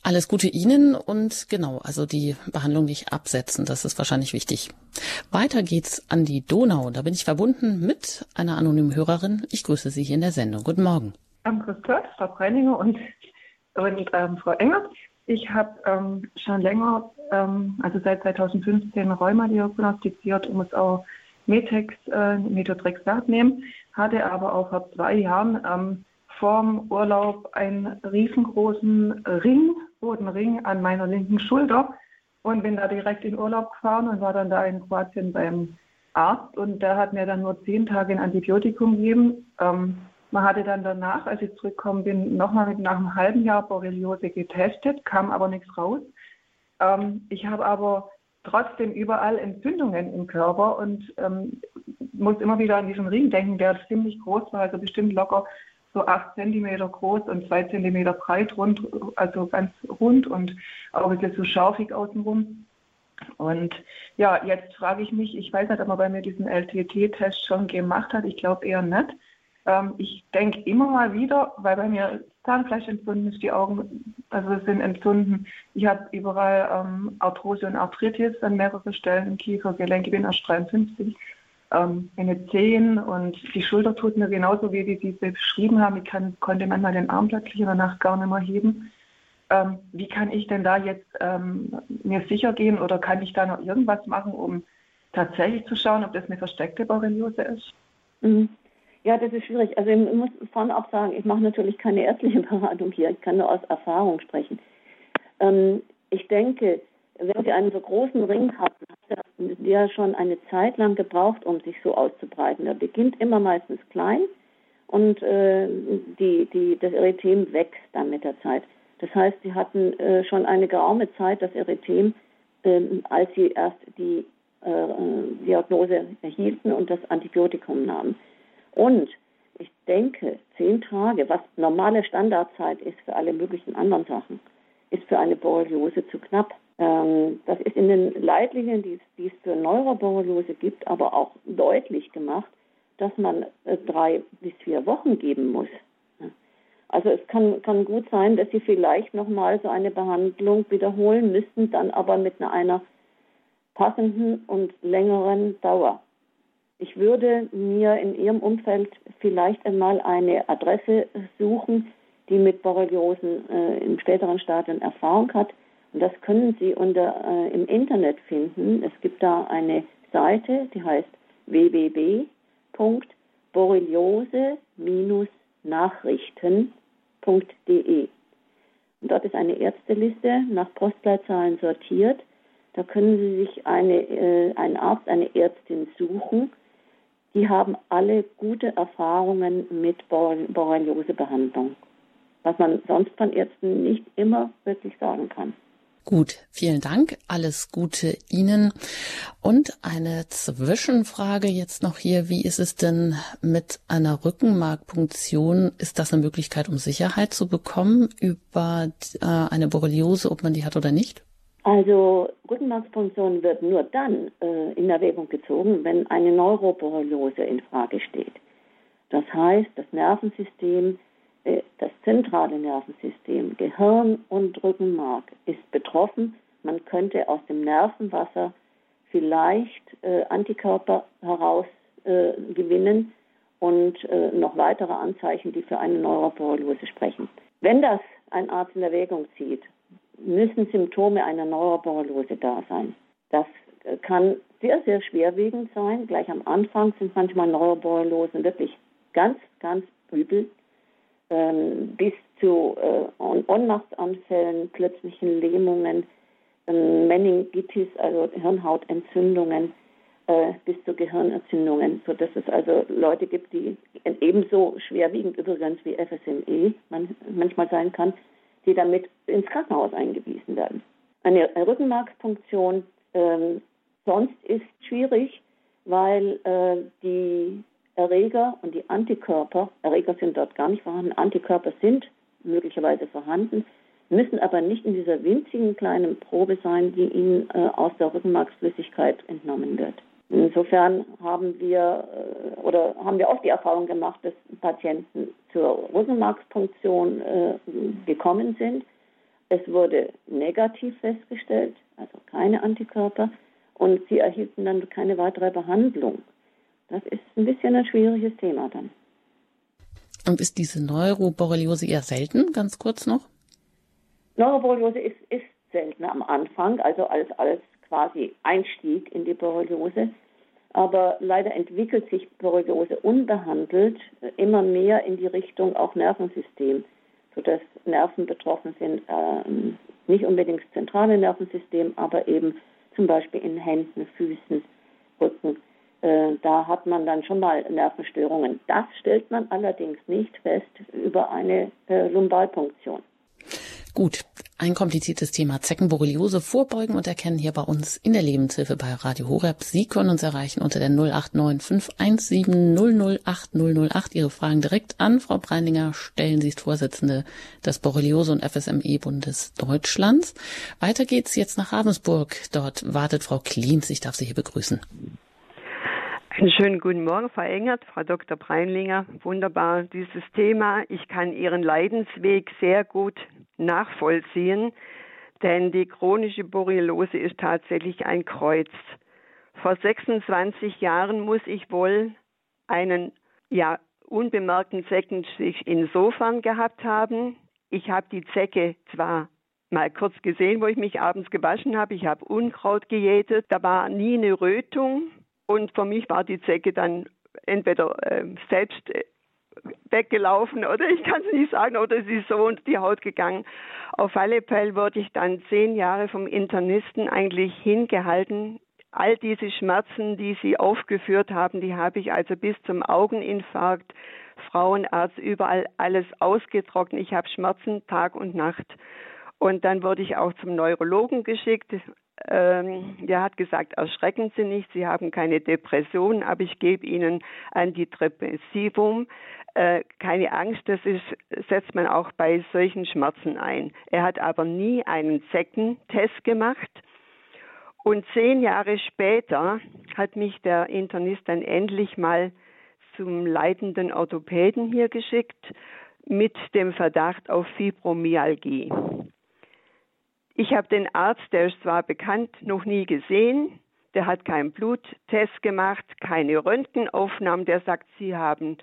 Alles Gute Ihnen und genau, also die Behandlung nicht absetzen, das ist wahrscheinlich wichtig. Weiter geht's an die Donau. Da bin ich verbunden mit einer anonymen Hörerin. Ich grüße Sie hier in der Sendung. Guten Morgen. Ähm, grüß Gott, Frau Breininger und, und ähm, Frau Engert. Ich habe ähm, schon länger, ähm, also seit 2015, Rheuma diagnostiziert und muss auch Metex, äh, Methotrexat nehmen, hatte aber auch vor zwei Jahren ähm, vorm Urlaub einen riesengroßen Ring, roten Ring an meiner linken Schulter und bin da direkt in Urlaub gefahren und war dann da in Kroatien beim Arzt und der hat mir dann nur zehn Tage ein Antibiotikum gegeben. Ähm, man hatte dann danach, als ich zurückgekommen bin, nochmal nach einem halben Jahr Borreliose getestet, kam aber nichts raus. Ähm, ich habe aber trotzdem überall Entzündungen im Körper und ähm, muss immer wieder an diesen Ring denken, der ziemlich groß war, also bestimmt locker so acht Zentimeter groß und zwei Zentimeter breit, rund, also ganz rund und auch ein bisschen so scharfig außenrum. Und ja, jetzt frage ich mich, ich weiß nicht, ob man bei mir diesen LTT-Test schon gemacht hat. Ich glaube eher nicht. Ähm, ich denke immer mal wieder, weil bei mir Zahnfleisch entzünden ist, die Augen also sind entzünden. Ich habe überall ähm, Arthrose und Arthritis an mehreren Stellen im Kiefergelenk. Ich bin erst 53. Ähm, meine Zehen und die Schulter tut mir genauso weh, wie Sie es beschrieben haben. Ich kann, konnte manchmal den Arm plötzlich in der Nacht gar nicht mehr heben. Ähm, wie kann ich denn da jetzt ähm, mir sicher gehen oder kann ich da noch irgendwas machen, um tatsächlich zu schauen, ob das eine versteckte Borreliose ist? Mhm. Ja, das ist schwierig. Also ich muss vorne auch sagen, ich mache natürlich keine ärztliche Beratung hier. Ich kann nur aus Erfahrung sprechen. Ähm, ich denke, wenn Sie einen so großen Ring haben, hat der schon eine Zeit lang gebraucht, um sich so auszubreiten. Der beginnt immer meistens klein und äh, die, die, das Erythem wächst dann mit der Zeit. Das heißt, Sie hatten äh, schon eine geraume Zeit das Erythem, äh, als Sie erst die äh, Diagnose erhielten und das Antibiotikum nahmen. Und ich denke, zehn Tage, was normale Standardzeit ist für alle möglichen anderen Sachen, ist für eine Borreliose zu knapp. Ähm, das ist in den Leitlinien, die, es für Neuroborreliose gibt, aber auch deutlich gemacht, dass man äh, drei bis vier Wochen geben muss. Also es kann, kann gut sein, dass Sie vielleicht nochmal so eine Behandlung wiederholen müssten, dann aber mit einer passenden und längeren Dauer. Ich würde mir in Ihrem Umfeld vielleicht einmal eine Adresse suchen, die mit Borreliosen äh, im späteren Stadium Erfahrung hat. Das können Sie unter, äh, im Internet finden. Es gibt da eine Seite, die heißt www.borreliose-nachrichten.de. Und dort ist eine Ärzteliste nach Postleitzahlen sortiert. Da können Sie sich eine, äh, einen Arzt, eine Ärztin suchen die haben alle gute Erfahrungen mit Borreliosebehandlung, was man sonst von Ärzten nicht immer wirklich sagen kann. Gut, vielen Dank. Alles Gute Ihnen. Und eine Zwischenfrage jetzt noch hier. Wie ist es denn mit einer Rückenmarkpunktion? Ist das eine Möglichkeit, um Sicherheit zu bekommen über äh, eine Borreliose, ob man die hat oder nicht? Also Rückenmarksfunktion wird nur dann äh, in Erwägung gezogen, wenn eine Neuroborreliose in Frage steht. Das heißt, das Nervensystem, das zentrale Nervensystem, Gehirn und Rückenmark ist betroffen. Man könnte aus dem Nervenwasser vielleicht äh, Antikörper herausgewinnen äh, und äh, noch weitere Anzeichen, die für eine Neuroborreliose sprechen. Wenn das ein Arzt in Erwägung zieht, müssen Symptome einer Neuroborreliose da sein. Das äh, kann sehr, sehr schwerwiegend sein. Gleich am Anfang sind manchmal Neuroborreliosen wirklich ganz, ganz übel, ähm, bis zu äh, Ohnmachtsanfällen, plötzlichen Lähmungen, ähm, Meningitis, also Hirnhautentzündungen, äh, bis zu Gehirnerzündungen, sodass es also Leute gibt, die ebenso schwerwiegend übrigens wie FSME man, manchmal sein kann, die damit ins Krankenhaus eingewiesen werden. Eine Rückenmarkspunktion ähm, sonst ist schwierig, weil äh, die Erreger und die Antikörper, Erreger sind dort gar nicht vorhanden, Antikörper sind möglicherweise vorhanden, müssen aber nicht in dieser winzigen kleinen Probe sein, die ihnen äh, aus der Rückenmarksflüssigkeit entnommen wird. Insofern haben wir äh, oder haben wir oft die Erfahrung gemacht, dass Patienten zur Rückenmarkspunktion äh, gekommen sind. Es wurde negativ festgestellt, also keine Antikörper, und sie erhielten dann keine weitere Behandlung. Das ist ein bisschen ein schwieriges Thema dann. Und ist diese Neuroborreliose eher selten, ganz kurz noch? Neuroborreliose ist, ist seltener am Anfang, also als, als quasi Einstieg in die Borreliose. Aber leider entwickelt sich Borreliose unbehandelt immer mehr in die Richtung auch Nervensystem, sodass Nerven betroffen sind, äh, nicht unbedingt das zentrale Nervensystem, aber eben zum Beispiel in Händen, Füßen, Rücken. Äh, da hat man dann schon mal Nervenstörungen. Das stellt man allerdings nicht fest über eine äh, Lumbalpunktion. Gut, Ein kompliziertes Thema Zeckenborreliose vorbeugen und erkennen hier bei uns in der Lebenshilfe bei Radio Horeb. Sie können uns erreichen unter der 089 517 008 008. Ihre Fragen direkt an Frau Breinlinger stellen. Sie ist Vorsitzende des Borreliose- und FSME-Bundes Deutschlands. Weiter geht's jetzt nach Ravensburg. Dort wartet Frau Kliens. Ich darf Sie hier begrüßen. Einen schönen guten Morgen, Frau Engert, Frau Dr. Breinlinger. Wunderbar, dieses Thema. Ich kann Ihren Leidensweg sehr gut nachvollziehen, denn die chronische Borreliose ist tatsächlich ein Kreuz. Vor 26 Jahren muss ich wohl einen ja unbemerkten Zeckenstich insofern gehabt haben. Ich habe die Zecke zwar mal kurz gesehen, wo ich mich abends gewaschen habe. Ich habe Unkraut gejätet. Da war nie eine Rötung. Und für mich war die Zecke dann entweder äh, selbst äh, weggelaufen oder ich kann es nicht sagen oder sie ist so unter die Haut gegangen. Auf alle Fälle wurde ich dann zehn Jahre vom Internisten eigentlich hingehalten. All diese Schmerzen, die Sie aufgeführt haben, die habe ich also bis zum Augeninfarkt, Frauenarzt, überall alles ausgetrocknet. Ich habe Schmerzen Tag und Nacht. Und dann wurde ich auch zum Neurologen geschickt. Ähm, der hat gesagt, erschrecken Sie nicht, Sie haben keine Depression, aber ich gebe Ihnen Antidepressivum. Äh, keine Angst, das ist, setzt man auch bei solchen Schmerzen ein. Er hat aber nie einen Zeckentest gemacht. Und zehn Jahre später hat mich der Internist dann endlich mal zum leitenden Orthopäden hier geschickt mit dem Verdacht auf Fibromyalgie. Ich habe den Arzt, der ist zwar bekannt, noch nie gesehen. Der hat keinen Bluttest gemacht, keine Röntgenaufnahmen. Der sagt, Sie haben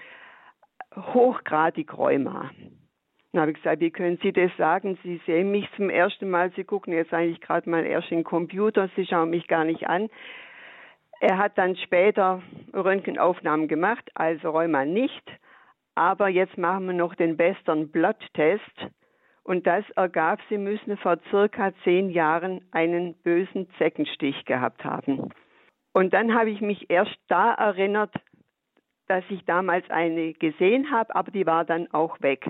hochgradig Rheuma. Dann habe ich gesagt, wie können Sie das sagen? Sie sehen mich zum ersten Mal, Sie gucken jetzt eigentlich gerade mal erst in den Computer, Sie schauen mich gar nicht an. Er hat dann später Röntgenaufnahmen gemacht, also Rheuma nicht. Aber jetzt machen wir noch den Western Blot Test. Und das ergab, sie müssen vor circa zehn Jahren einen bösen Zeckenstich gehabt haben. Und dann habe ich mich erst da erinnert, dass ich damals eine gesehen habe, aber die war dann auch weg.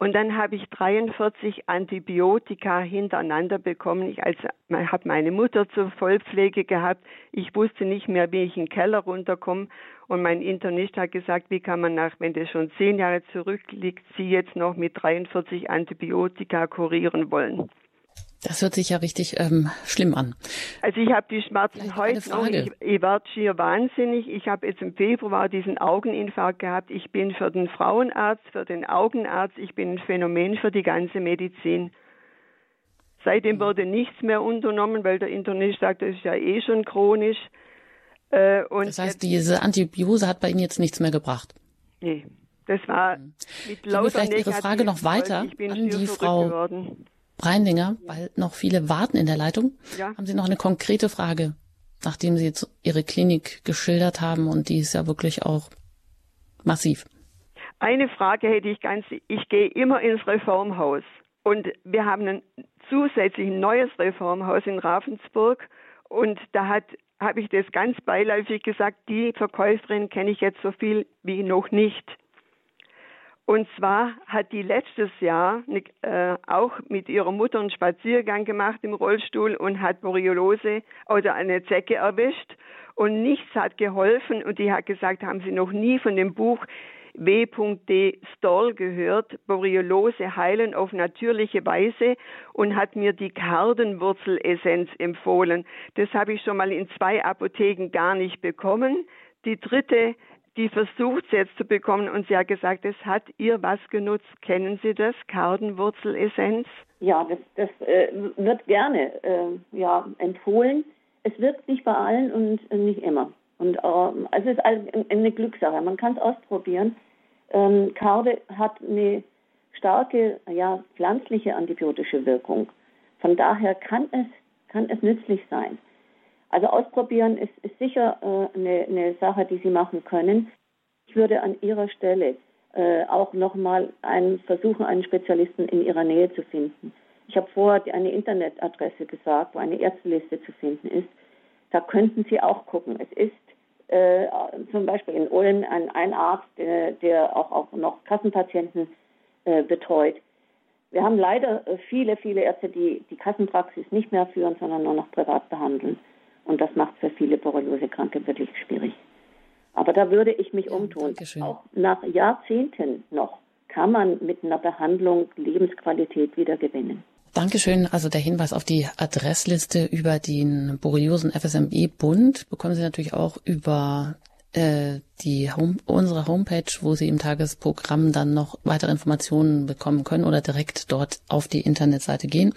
Und dann habe ich 43 Antibiotika hintereinander bekommen. Ich also, habe meine Mutter zur Vollpflege gehabt. Ich wusste nicht mehr, wie ich in den Keller runterkomme. Und mein Internist hat gesagt, wie kann man nach, wenn das schon zehn Jahre zurückliegt, Sie jetzt noch mit 43 Antibiotika kurieren wollen. Das hört sich ja richtig ähm, schlimm an. Also ich habe die Schmerzen heute noch. Ich, ich werde schier wahnsinnig. Ich habe jetzt im Februar diesen Augeninfarkt gehabt. Ich bin für den Frauenarzt, für den Augenarzt, ich bin ein Phänomen für die ganze Medizin. Seitdem wurde nichts mehr unternommen, weil der Internist sagt, das ist ja eh schon chronisch. Äh, und das heißt, diese Antibiose hat bei Ihnen jetzt nichts mehr gebracht? Nee, das war hm. mit lauter vielleicht Ihre Frage noch weiter an die Frau geworden. Breinlinger, weil noch viele warten in der Leitung. Ja. Haben Sie noch eine konkrete Frage, nachdem Sie jetzt Ihre Klinik geschildert haben und die ist ja wirklich auch massiv? Eine Frage hätte ich ganz, ich gehe immer ins Reformhaus und wir haben ein zusätzlich neues Reformhaus in Ravensburg und da hat habe ich das ganz beiläufig gesagt, die Verkäuferin kenne ich jetzt so viel wie noch nicht. Und zwar hat die letztes Jahr äh, auch mit ihrer Mutter einen Spaziergang gemacht im Rollstuhl und hat Borreliose oder eine Zecke erwischt und nichts hat geholfen und die hat gesagt, haben Sie noch nie von dem Buch W.D. Stoll gehört, Borreliose heilen auf natürliche Weise und hat mir die Kardenwurzelessenz empfohlen. Das habe ich schon mal in zwei Apotheken gar nicht bekommen. Die dritte die versucht jetzt zu bekommen und sie hat gesagt, es hat ihr was genutzt. Kennen Sie das, Kardenwurzelessenz? Ja, das, das äh, wird gerne äh, ja, empfohlen. Es wirkt nicht bei allen und äh, nicht immer. Und äh, es ist eine Glückssache. Man kann es ausprobieren. Ähm, Karde hat eine starke, ja, pflanzliche antibiotische Wirkung. Von daher kann es, kann es nützlich sein. Also ausprobieren ist, ist sicher äh, eine, eine, Sache, die Sie machen können. Ich würde an Ihrer Stelle äh, auch nochmal einen, versuchen, einen Spezialisten in Ihrer Nähe zu finden. Ich habe vorher eine Internetadresse gesagt, wo eine Ärzteliste zu finden ist. Da könnten Sie auch gucken. Es ist äh, zum Beispiel in Ulm ein, ein Arzt, der, der auch, auch noch Kassenpatienten äh, betreut. Wir haben leider äh, viele, viele Ärzte, die die Kassenpraxis nicht mehr führen, sondern nur noch privat behandeln. Und das macht für viele Borreliose-Kranke wirklich schwierig. Aber da würde ich mich umtun. Dankeschön. Auch nach Jahrzehnten noch kann man mit einer Behandlung Lebensqualität wieder gewinnen. Dankeschön. Also der Hinweis auf die Adressliste über den Borreliosen FSME Bund bekommen Sie natürlich auch über äh, die Home, unsere Homepage, wo Sie im Tagesprogramm dann noch weitere Informationen bekommen können oder direkt dort auf die Internetseite gehen.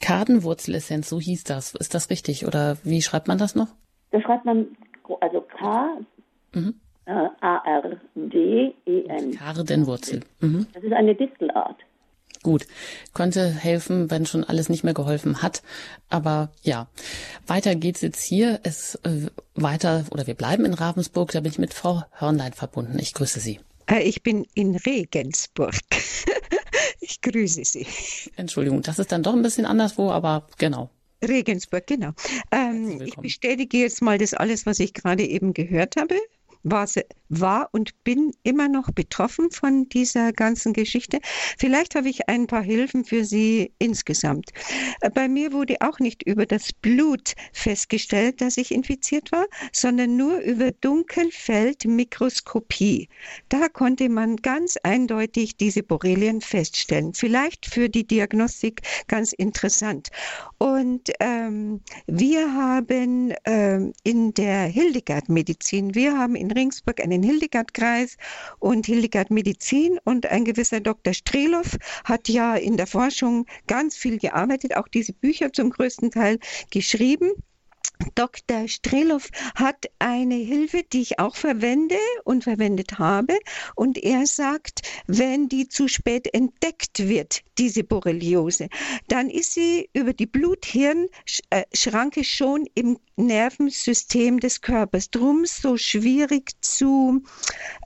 Kardenwurzelessenz, so hieß das. Ist das richtig oder wie schreibt man das noch? Da schreibt man also K Mhm. äh, A R D E N. Kardenwurzel. Mhm. Das ist eine Distelart. Gut, könnte helfen, wenn schon alles nicht mehr geholfen hat. Aber ja, weiter geht's jetzt hier. Es äh, weiter oder wir bleiben in Ravensburg. Da bin ich mit Frau Hörnlein verbunden. Ich grüße Sie. Äh, Ich bin in Regensburg. Ich grüße Sie. Entschuldigung, das ist dann doch ein bisschen anderswo, aber genau. Regensburg, genau. Ähm, ich bestätige jetzt mal das alles, was ich gerade eben gehört habe. War, war und bin immer noch betroffen von dieser ganzen Geschichte. Vielleicht habe ich ein paar Hilfen für Sie insgesamt. Äh, Bei mir wurde auch nicht über das Blut festgestellt, dass ich infiziert war, sondern nur über Dunkelfeldmikroskopie. Da konnte man ganz eindeutig diese Borrelien feststellen. Vielleicht für die Diagnostik ganz interessant. Und ähm, wir haben ähm, in der Hildegard-Medizin, wir haben in Ringsburg einen Hildegard-Kreis und Hildegard-Medizin und ein gewisser Dr. Strelow hat ja in der Forschung ganz viel gearbeitet, auch diese Bücher zum größten Teil geschrieben. Dr. Strelow hat eine Hilfe, die ich auch verwende und verwendet habe. Und er sagt, wenn die zu spät entdeckt wird, diese Borreliose, dann ist sie über die Blut-Hirn-Schranke schon im Nervensystem des Körpers. Drum so schwierig zu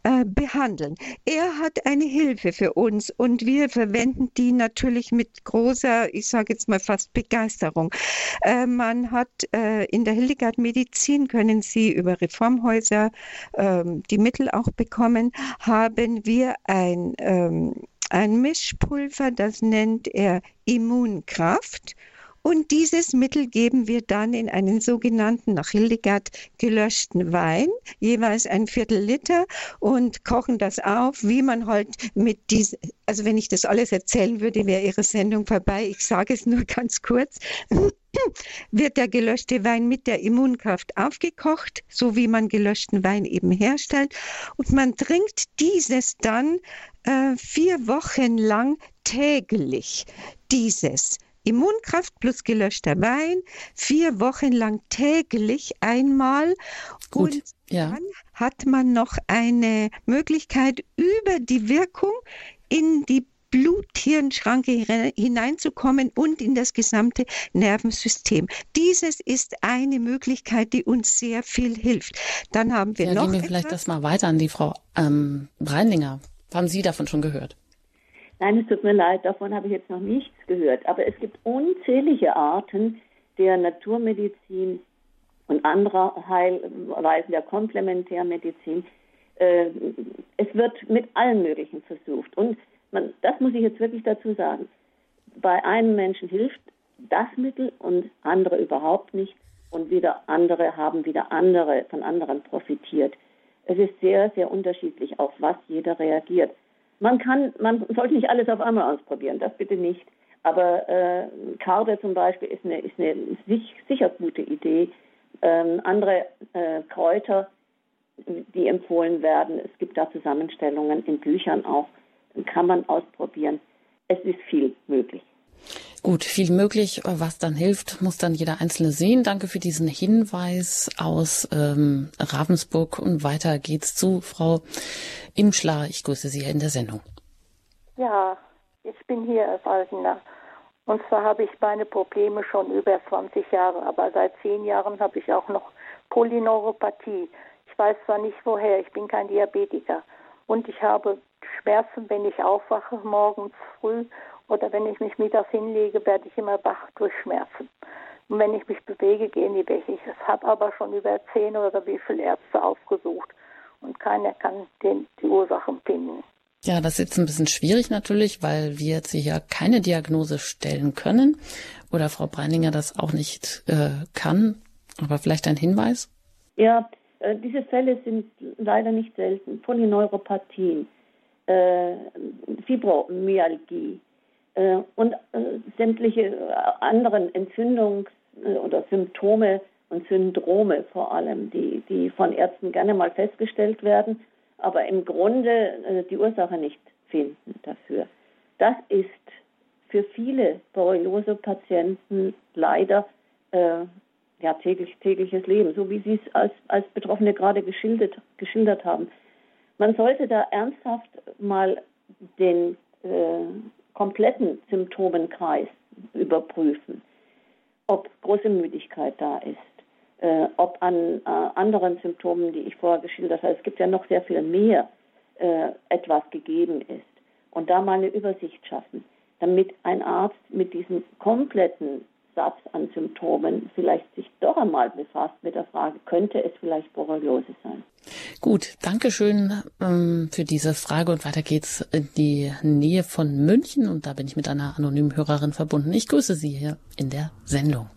äh, behandeln. Er hat eine Hilfe für uns und wir verwenden die natürlich mit großer, ich sage jetzt mal fast Begeisterung. Äh, man hat äh, in der Hildegard Medizin können Sie über Reformhäuser ähm, die Mittel auch bekommen, haben wir ein, ähm, ein Mischpulver, das nennt er Immunkraft. Und dieses Mittel geben wir dann in einen sogenannten nach Hildegard gelöschten Wein, jeweils ein Viertel Liter und kochen das auf, wie man halt mit diesem, also wenn ich das alles erzählen würde, wäre Ihre Sendung vorbei. Ich sage es nur ganz kurz. Wird der gelöschte Wein mit der Immunkraft aufgekocht, so wie man gelöschten Wein eben herstellt. Und man trinkt dieses dann äh, vier Wochen lang täglich. Dieses. Immunkraft plus gelöschter Wein, vier Wochen lang täglich einmal. Gut, Und ja. dann hat man noch eine Möglichkeit, über die Wirkung in die Blut-Hirn-Schranke hine- hineinzukommen und in das gesamte Nervensystem. Dieses ist eine Möglichkeit, die uns sehr viel hilft. Dann haben wir Ja, noch gehen wir vielleicht etwas. das mal weiter an die Frau ähm, Breinlinger. Haben Sie davon schon gehört? Nein, es tut mir leid, davon habe ich jetzt noch nichts gehört. Aber es gibt unzählige Arten der Naturmedizin und anderer Heilweisen der Komplementärmedizin. Äh, Es wird mit allen möglichen versucht. Und man, das muss ich jetzt wirklich dazu sagen. Bei einem Menschen hilft das Mittel und andere überhaupt nicht. Und wieder andere haben wieder andere von anderen profitiert. Es ist sehr, sehr unterschiedlich, auf was jeder reagiert. Man kann, man sollte nicht alles auf einmal ausprobieren, das bitte nicht. Aber äh, Karde zum Beispiel ist eine, ist eine sich, sicher gute Idee. Ähm, andere äh, Kräuter, die empfohlen werden, es gibt da Zusammenstellungen in Büchern auch, kann man ausprobieren. Es ist viel möglich. Gut, viel möglich. Was dann hilft, muss dann jeder Einzelne sehen. Danke für diesen Hinweis aus ähm, Ravensburg. Und weiter geht's zu Frau Imschler. Ich grüße Sie in der Sendung. Ja, ich bin hier als Altener. Und zwar habe ich meine Probleme schon über 20 Jahre, aber seit 10 Jahren habe ich auch noch Polyneuropathie. Ich weiß zwar nicht woher, ich bin kein Diabetiker. Und ich habe Schmerzen, wenn ich aufwache morgens früh oder wenn ich mich mittags hinlege, werde ich immer wach durch Schmerzen. Und wenn ich mich bewege, gehen die weg. Ich habe aber schon über zehn oder wie viele Ärzte aufgesucht und keiner kann den, die Ursachen finden. Ja, das ist jetzt ein bisschen schwierig natürlich, weil wir jetzt hier keine Diagnose stellen können oder Frau Breininger das auch nicht äh, kann. Aber vielleicht ein Hinweis? Ja, äh, diese Fälle sind leider nicht selten. Polyneuropathien, äh, Fibromyalgie äh, und äh, sämtliche äh, anderen Entzündungs- äh, oder Symptome und Syndrome vor allem, die, die von Ärzten gerne mal festgestellt werden aber im Grunde äh, die Ursache nicht finden dafür. Das ist für viele Borreliose-Patienten leider äh, ja, täglich, tägliches Leben, so wie Sie es als, als Betroffene gerade geschildert, geschildert haben. Man sollte da ernsthaft mal den äh, kompletten Symptomenkreis überprüfen, ob große Müdigkeit da ist, äh, ob an äh, anderen Symptomen, die ich vorher geschildert habe, es gibt ja noch sehr viel mehr, äh, etwas gegeben ist. Und da mal eine Übersicht schaffen, damit ein Arzt mit diesem kompletten Satz an Symptomen vielleicht sich doch einmal befasst mit der Frage, könnte es vielleicht Borreliose sein? Gut, danke schön ähm, für diese Frage und weiter geht's in die Nähe von München und da bin ich mit einer anonymen Hörerin verbunden. Ich grüße Sie hier in der Sendung.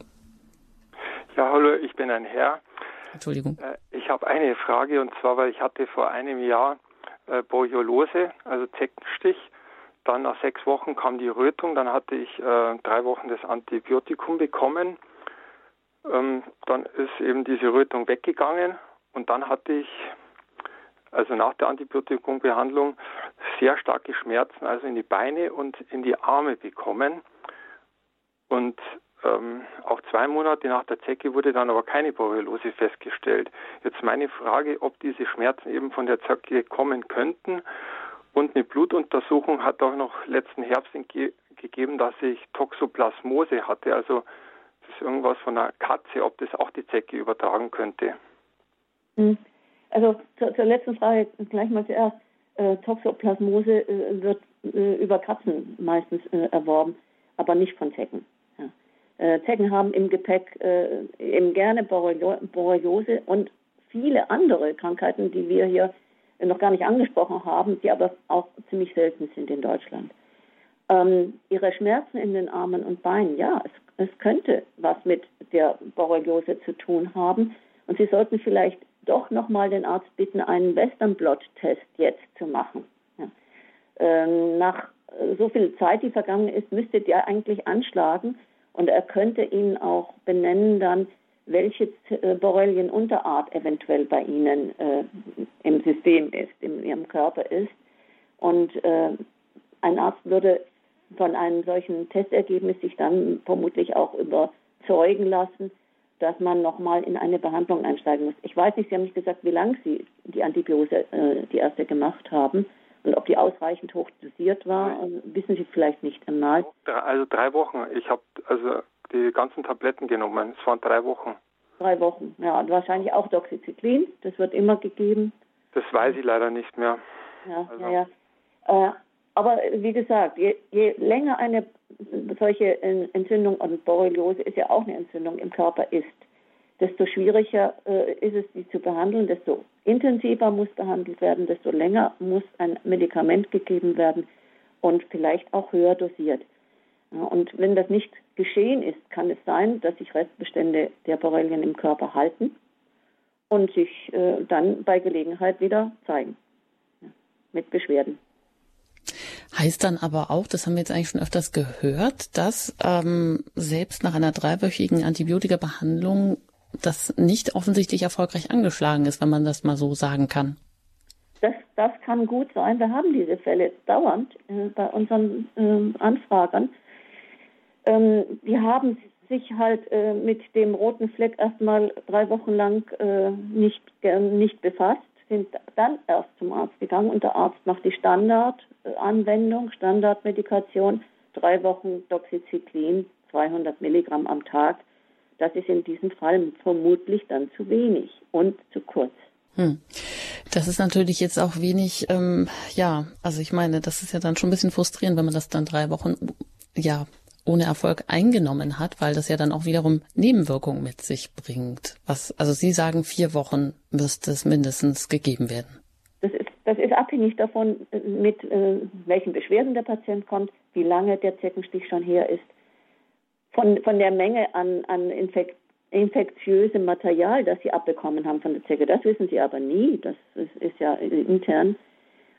Ja, hallo, ich bin ein Herr. Entschuldigung. Äh, ich habe eine Frage und zwar, weil ich hatte vor einem Jahr äh, Borreliose, also Zeckenstich. Dann nach sechs Wochen kam die Rötung, dann hatte ich äh, drei Wochen das Antibiotikum bekommen. Ähm, dann ist eben diese Rötung weggegangen und dann hatte ich, also nach der Antibiotikumbehandlung, sehr starke Schmerzen, also in die Beine und in die Arme bekommen. Und ähm, auch zwei Monate nach der Zecke wurde dann aber keine Borreliose festgestellt. Jetzt meine Frage, ob diese Schmerzen eben von der Zecke kommen könnten. Und eine Blutuntersuchung hat auch noch letzten Herbst gegeben, dass ich Toxoplasmose hatte. Also das ist irgendwas von einer Katze, ob das auch die Zecke übertragen könnte. Hm. Also zur, zur letzten Frage gleich mal zuerst. Äh, Toxoplasmose äh, wird äh, über Katzen meistens äh, erworben, aber nicht von Zecken. Äh, Zecken haben im Gepäck äh, eben gerne Borreliose und viele andere Krankheiten, die wir hier noch gar nicht angesprochen haben, die aber auch ziemlich selten sind in Deutschland. Ähm, ihre Schmerzen in den Armen und Beinen, ja, es, es könnte was mit der Borreliose zu tun haben. Und Sie sollten vielleicht doch nochmal den Arzt bitten, einen Western Blot-Test jetzt zu machen. Ja. Ähm, nach so viel Zeit, die vergangen ist, müsste der eigentlich anschlagen, und er könnte Ihnen auch benennen dann, welche äh, Borrelienunterart eventuell bei Ihnen äh, im System ist, in Ihrem Körper ist. Und äh, ein Arzt würde von einem solchen Testergebnis sich dann vermutlich auch überzeugen lassen, dass man nochmal in eine Behandlung einsteigen muss. Ich weiß nicht, Sie haben nicht gesagt, wie lange Sie die Antibiose, äh, die erste gemacht haben. Und ob die ausreichend hoch dosiert war, also wissen Sie vielleicht nicht einmal. Also drei Wochen. Ich habe also die ganzen Tabletten genommen. Es waren drei Wochen. Drei Wochen, ja. Und wahrscheinlich auch Doxycyclin. Das wird immer gegeben. Das weiß ich leider nicht mehr. Ja, also. ja, ja. Äh, aber wie gesagt, je, je länger eine solche Entzündung und Borreliose ist ja auch eine Entzündung im Körper ist, desto schwieriger äh, ist es, sie zu behandeln, desto intensiver muss behandelt werden, desto länger muss ein Medikament gegeben werden und vielleicht auch höher dosiert. Und wenn das nicht geschehen ist, kann es sein, dass sich Restbestände der Borrelien im Körper halten und sich äh, dann bei Gelegenheit wieder zeigen ja, mit Beschwerden. Heißt dann aber auch, das haben wir jetzt eigentlich schon öfters gehört, dass ähm, selbst nach einer dreiwöchigen Antibiotikabehandlung das nicht offensichtlich erfolgreich angeschlagen ist, wenn man das mal so sagen kann. Das, das kann gut sein. Wir haben diese Fälle dauernd äh, bei unseren äh, Anfragern. Ähm, die haben sich halt äh, mit dem roten Fleck erstmal drei Wochen lang äh, nicht, nicht befasst, sind dann erst zum Arzt gegangen und der Arzt macht die Standardanwendung, Standardmedikation, drei Wochen Doxycyclin, 200 Milligramm am Tag das ist in diesem Fall vermutlich dann zu wenig und zu kurz. Hm. Das ist natürlich jetzt auch wenig, ähm, ja, also ich meine, das ist ja dann schon ein bisschen frustrierend, wenn man das dann drei Wochen, ja, ohne Erfolg eingenommen hat, weil das ja dann auch wiederum Nebenwirkungen mit sich bringt. Was, also Sie sagen, vier Wochen müsste es mindestens gegeben werden. Das ist Das ist abhängig davon, mit äh, welchen Beschwerden der Patient kommt, wie lange der Zeckenstich schon her ist, von, von der Menge an, an Infekt, infektiösem Material, das sie abbekommen haben von der Zecke. Das wissen sie aber nie. Das ist, ist ja intern.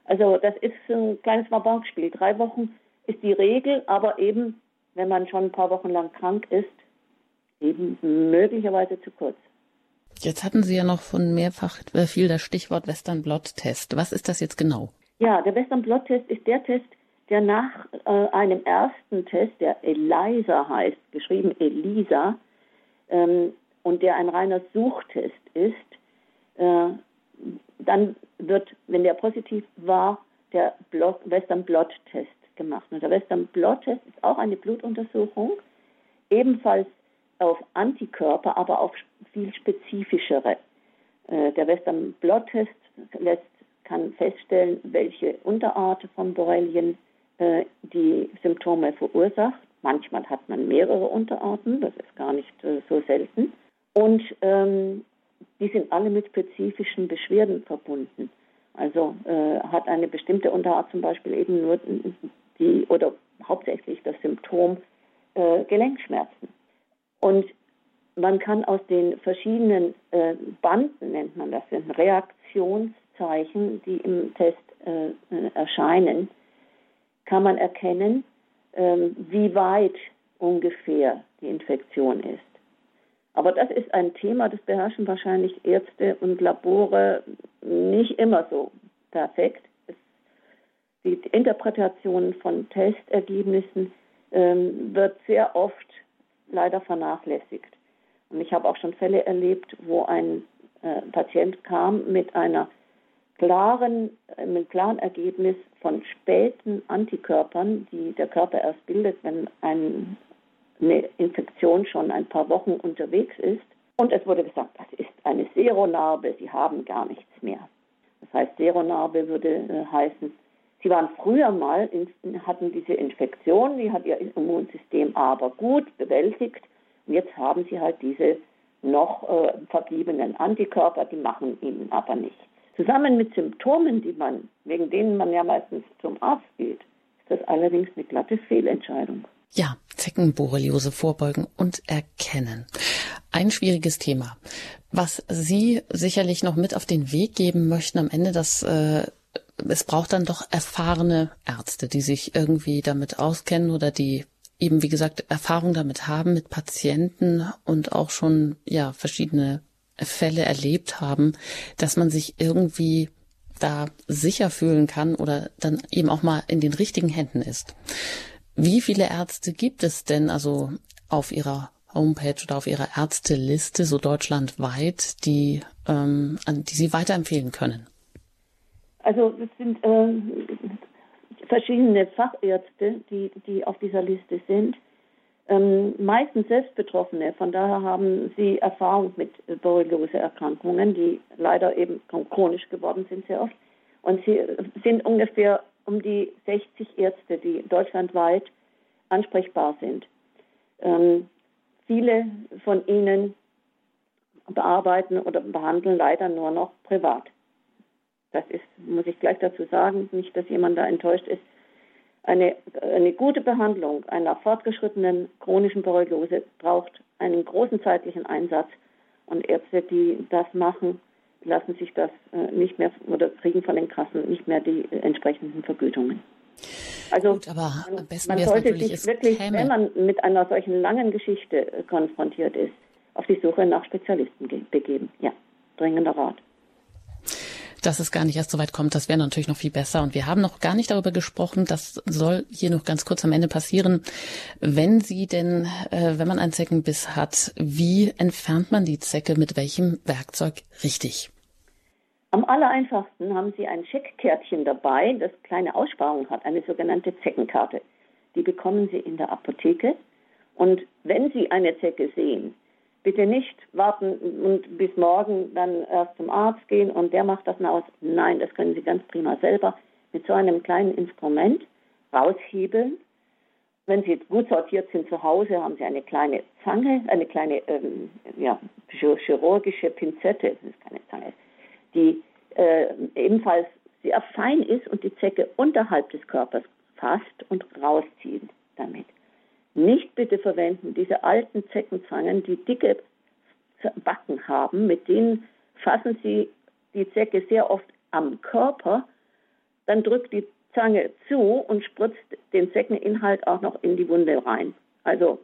Also das ist ein kleines Mabank-Spiel. Drei Wochen ist die Regel, aber eben, wenn man schon ein paar Wochen lang krank ist, eben möglicherweise zu kurz. Jetzt hatten Sie ja noch von mehrfach äh, viel das Stichwort Western Blot Test. Was ist das jetzt genau? Ja, der Western Blot Test ist der Test, der nach äh, einem ersten Test, der ELISA heißt, geschrieben ELISA, ähm, und der ein reiner Suchtest ist, äh, dann wird, wenn der positiv war, der Western Blot Test gemacht. Und der Western Blot Test ist auch eine Blutuntersuchung, ebenfalls auf Antikörper, aber auf viel spezifischere. Äh, der Western Blot Test lässt, kann feststellen, welche Unterart von Borrelien äh, die Symptome verursacht. Manchmal hat man mehrere Unterarten, das ist gar nicht äh, so selten. Und ähm, die sind alle mit spezifischen Beschwerden verbunden. Also äh, hat eine bestimmte Unterart zum Beispiel eben nur die oder hauptsächlich das Symptom äh, Gelenkschmerzen. Und man kann aus den verschiedenen äh, Banden, nennt man das, sind Reaktionszeichen, die im Test äh, äh, erscheinen, kann man erkennen, ähm, wie weit ungefähr die Infektion ist. Aber das ist ein Thema, das beherrschen wahrscheinlich Ärzte und Labore nicht immer so perfekt. Die Interpretation von Testergebnissen ähm, wird sehr oft leider vernachlässigt. Und ich habe auch schon Fälle erlebt, wo ein äh, Patient kam mit einer klaren, äh, mit klaren Ergebnis von späten Antikörpern, die der Körper erst bildet, wenn ein, eine Infektion schon ein paar Wochen unterwegs ist. Und es wurde gesagt, das ist eine Seronarbe, Sie haben gar nichts mehr. Das heißt, Seronarbe würde äh, heißen, Sie waren früher mal, in, hatten diese Infektion, die hat Ihr Immunsystem aber gut bewältigt. Und jetzt haben Sie halt diese noch äh, verbliebenen Antikörper, die machen Ihnen aber nichts. Zusammen mit Symptomen, die man, wegen denen man ja meistens zum Arzt geht, ist das allerdings eine glatte Fehlentscheidung. Ja, Zeckenborreliose vorbeugen und erkennen. Ein schwieriges Thema. Was Sie sicherlich noch mit auf den Weg geben möchten am Ende, das äh, es braucht dann doch erfahrene Ärzte, die sich irgendwie damit auskennen oder die eben, wie gesagt, Erfahrung damit haben mit Patienten und auch schon, ja, verschiedene Fälle erlebt haben, dass man sich irgendwie da sicher fühlen kann oder dann eben auch mal in den richtigen Händen ist. Wie viele Ärzte gibt es denn also auf ihrer Homepage oder auf ihrer Ärzteliste, so deutschlandweit, die, ähm, an die Sie weiterempfehlen können? Also es sind äh, verschiedene Fachärzte, die, die auf dieser Liste sind. Ähm, meistens selbst Betroffene, von daher haben sie Erfahrung mit Borreliose-Erkrankungen, die leider eben chronisch geworden sind sehr oft. Und sie sind ungefähr um die 60 Ärzte, die deutschlandweit ansprechbar sind. Ähm, viele von ihnen bearbeiten oder behandeln leider nur noch privat. Das ist, muss ich gleich dazu sagen, nicht, dass jemand da enttäuscht ist. Eine, eine gute Behandlung einer fortgeschrittenen chronischen Borreliose braucht einen großen zeitlichen Einsatz. Und Ärzte, die das machen, lassen sich das äh, nicht mehr oder kriegen von den Kassen nicht mehr die entsprechenden Vergütungen. Also Gut, aber man, man sollte sich wirklich, käme. wenn man mit einer solchen langen Geschichte äh, konfrontiert ist, auf die Suche nach Spezialisten begeben. Ja, dringender Rat dass es gar nicht erst so weit kommt. Das wäre natürlich noch viel besser. Und wir haben noch gar nicht darüber gesprochen. Das soll hier noch ganz kurz am Ende passieren. Wenn Sie denn, äh, wenn man einen Zeckenbiss hat, wie entfernt man die Zecke mit welchem Werkzeug richtig? Am allereinfachsten haben Sie ein Scheckkärtchen dabei, das kleine Aussparungen hat, eine sogenannte Zeckenkarte. Die bekommen Sie in der Apotheke. Und wenn Sie eine Zecke sehen, bitte nicht warten und bis morgen dann erst zum Arzt gehen und der macht das aus. Nein, das können Sie ganz prima selber mit so einem kleinen Instrument raushebeln. Wenn Sie gut sortiert sind zu Hause, haben Sie eine kleine Zange, eine kleine ähm, ja, chirurgische Pinzette, das ist keine Zange, die äh, ebenfalls sehr fein ist und die Zecke unterhalb des Körpers fasst und rauszieht damit. Nicht bitte verwenden diese alten Zeckenzangen, die dicke Backen haben, mit denen fassen Sie die Zecke sehr oft am Körper, dann drückt die Zange zu und spritzt den Zeckeninhalt auch noch in die Wunde rein. Also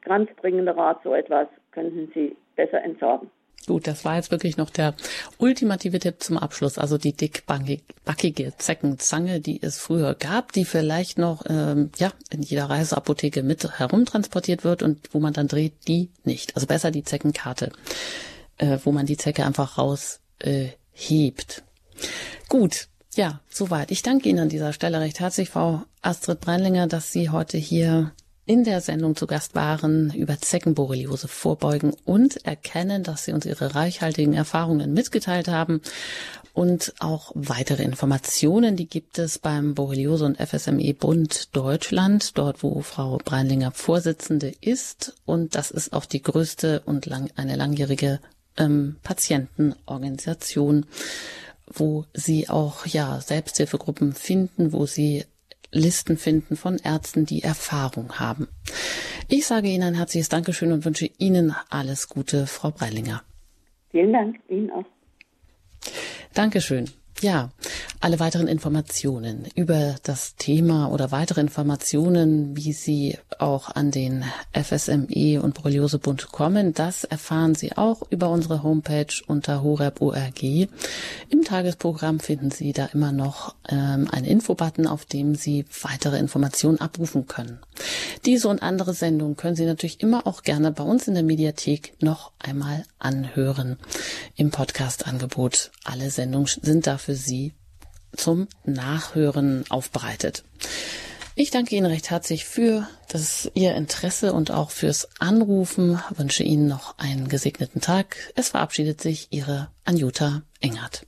ganz dringender Rat, so etwas könnten Sie besser entsorgen. Gut, das war jetzt wirklich noch der ultimative Tipp zum Abschluss. Also die dickbackige Zeckenzange, die es früher gab, die vielleicht noch ähm, ja in jeder Reiseapotheke mit herumtransportiert wird und wo man dann dreht, die nicht. Also besser die Zeckenkarte, äh, wo man die Zecke einfach raus äh, hebt. Gut, ja, soweit. Ich danke Ihnen an dieser Stelle recht herzlich, Frau Astrid Breinlinger, dass Sie heute hier in der Sendung zu Gast waren, über Zeckenborreliose vorbeugen und erkennen, dass Sie uns Ihre reichhaltigen Erfahrungen mitgeteilt haben. Und auch weitere Informationen, die gibt es beim Borreliose und FSME Bund Deutschland, dort wo Frau Breinlinger Vorsitzende ist. Und das ist auch die größte und lang, eine langjährige ähm, Patientenorganisation, wo sie auch ja Selbsthilfegruppen finden, wo sie Listen finden von Ärzten, die Erfahrung haben. Ich sage Ihnen ein herzliches Dankeschön und wünsche Ihnen alles Gute, Frau Breilinger. Vielen Dank, Ihnen auch. Dankeschön. Ja, alle weiteren Informationen über das Thema oder weitere Informationen, wie Sie auch an den FSME und Borreliosebund kommen, das erfahren Sie auch über unsere Homepage unter horeb.org. Im Tagesprogramm finden Sie da immer noch ähm, einen Infobutton, auf dem Sie weitere Informationen abrufen können. Diese und andere Sendungen können Sie natürlich immer auch gerne bei uns in der Mediathek noch einmal anhören. Im Podcast-Angebot. Alle Sendungen sind dafür Sie zum Nachhören aufbereitet. Ich danke Ihnen recht herzlich für das, Ihr Interesse und auch fürs Anrufen. Ich wünsche Ihnen noch einen gesegneten Tag. Es verabschiedet sich Ihre Anjuta Engert.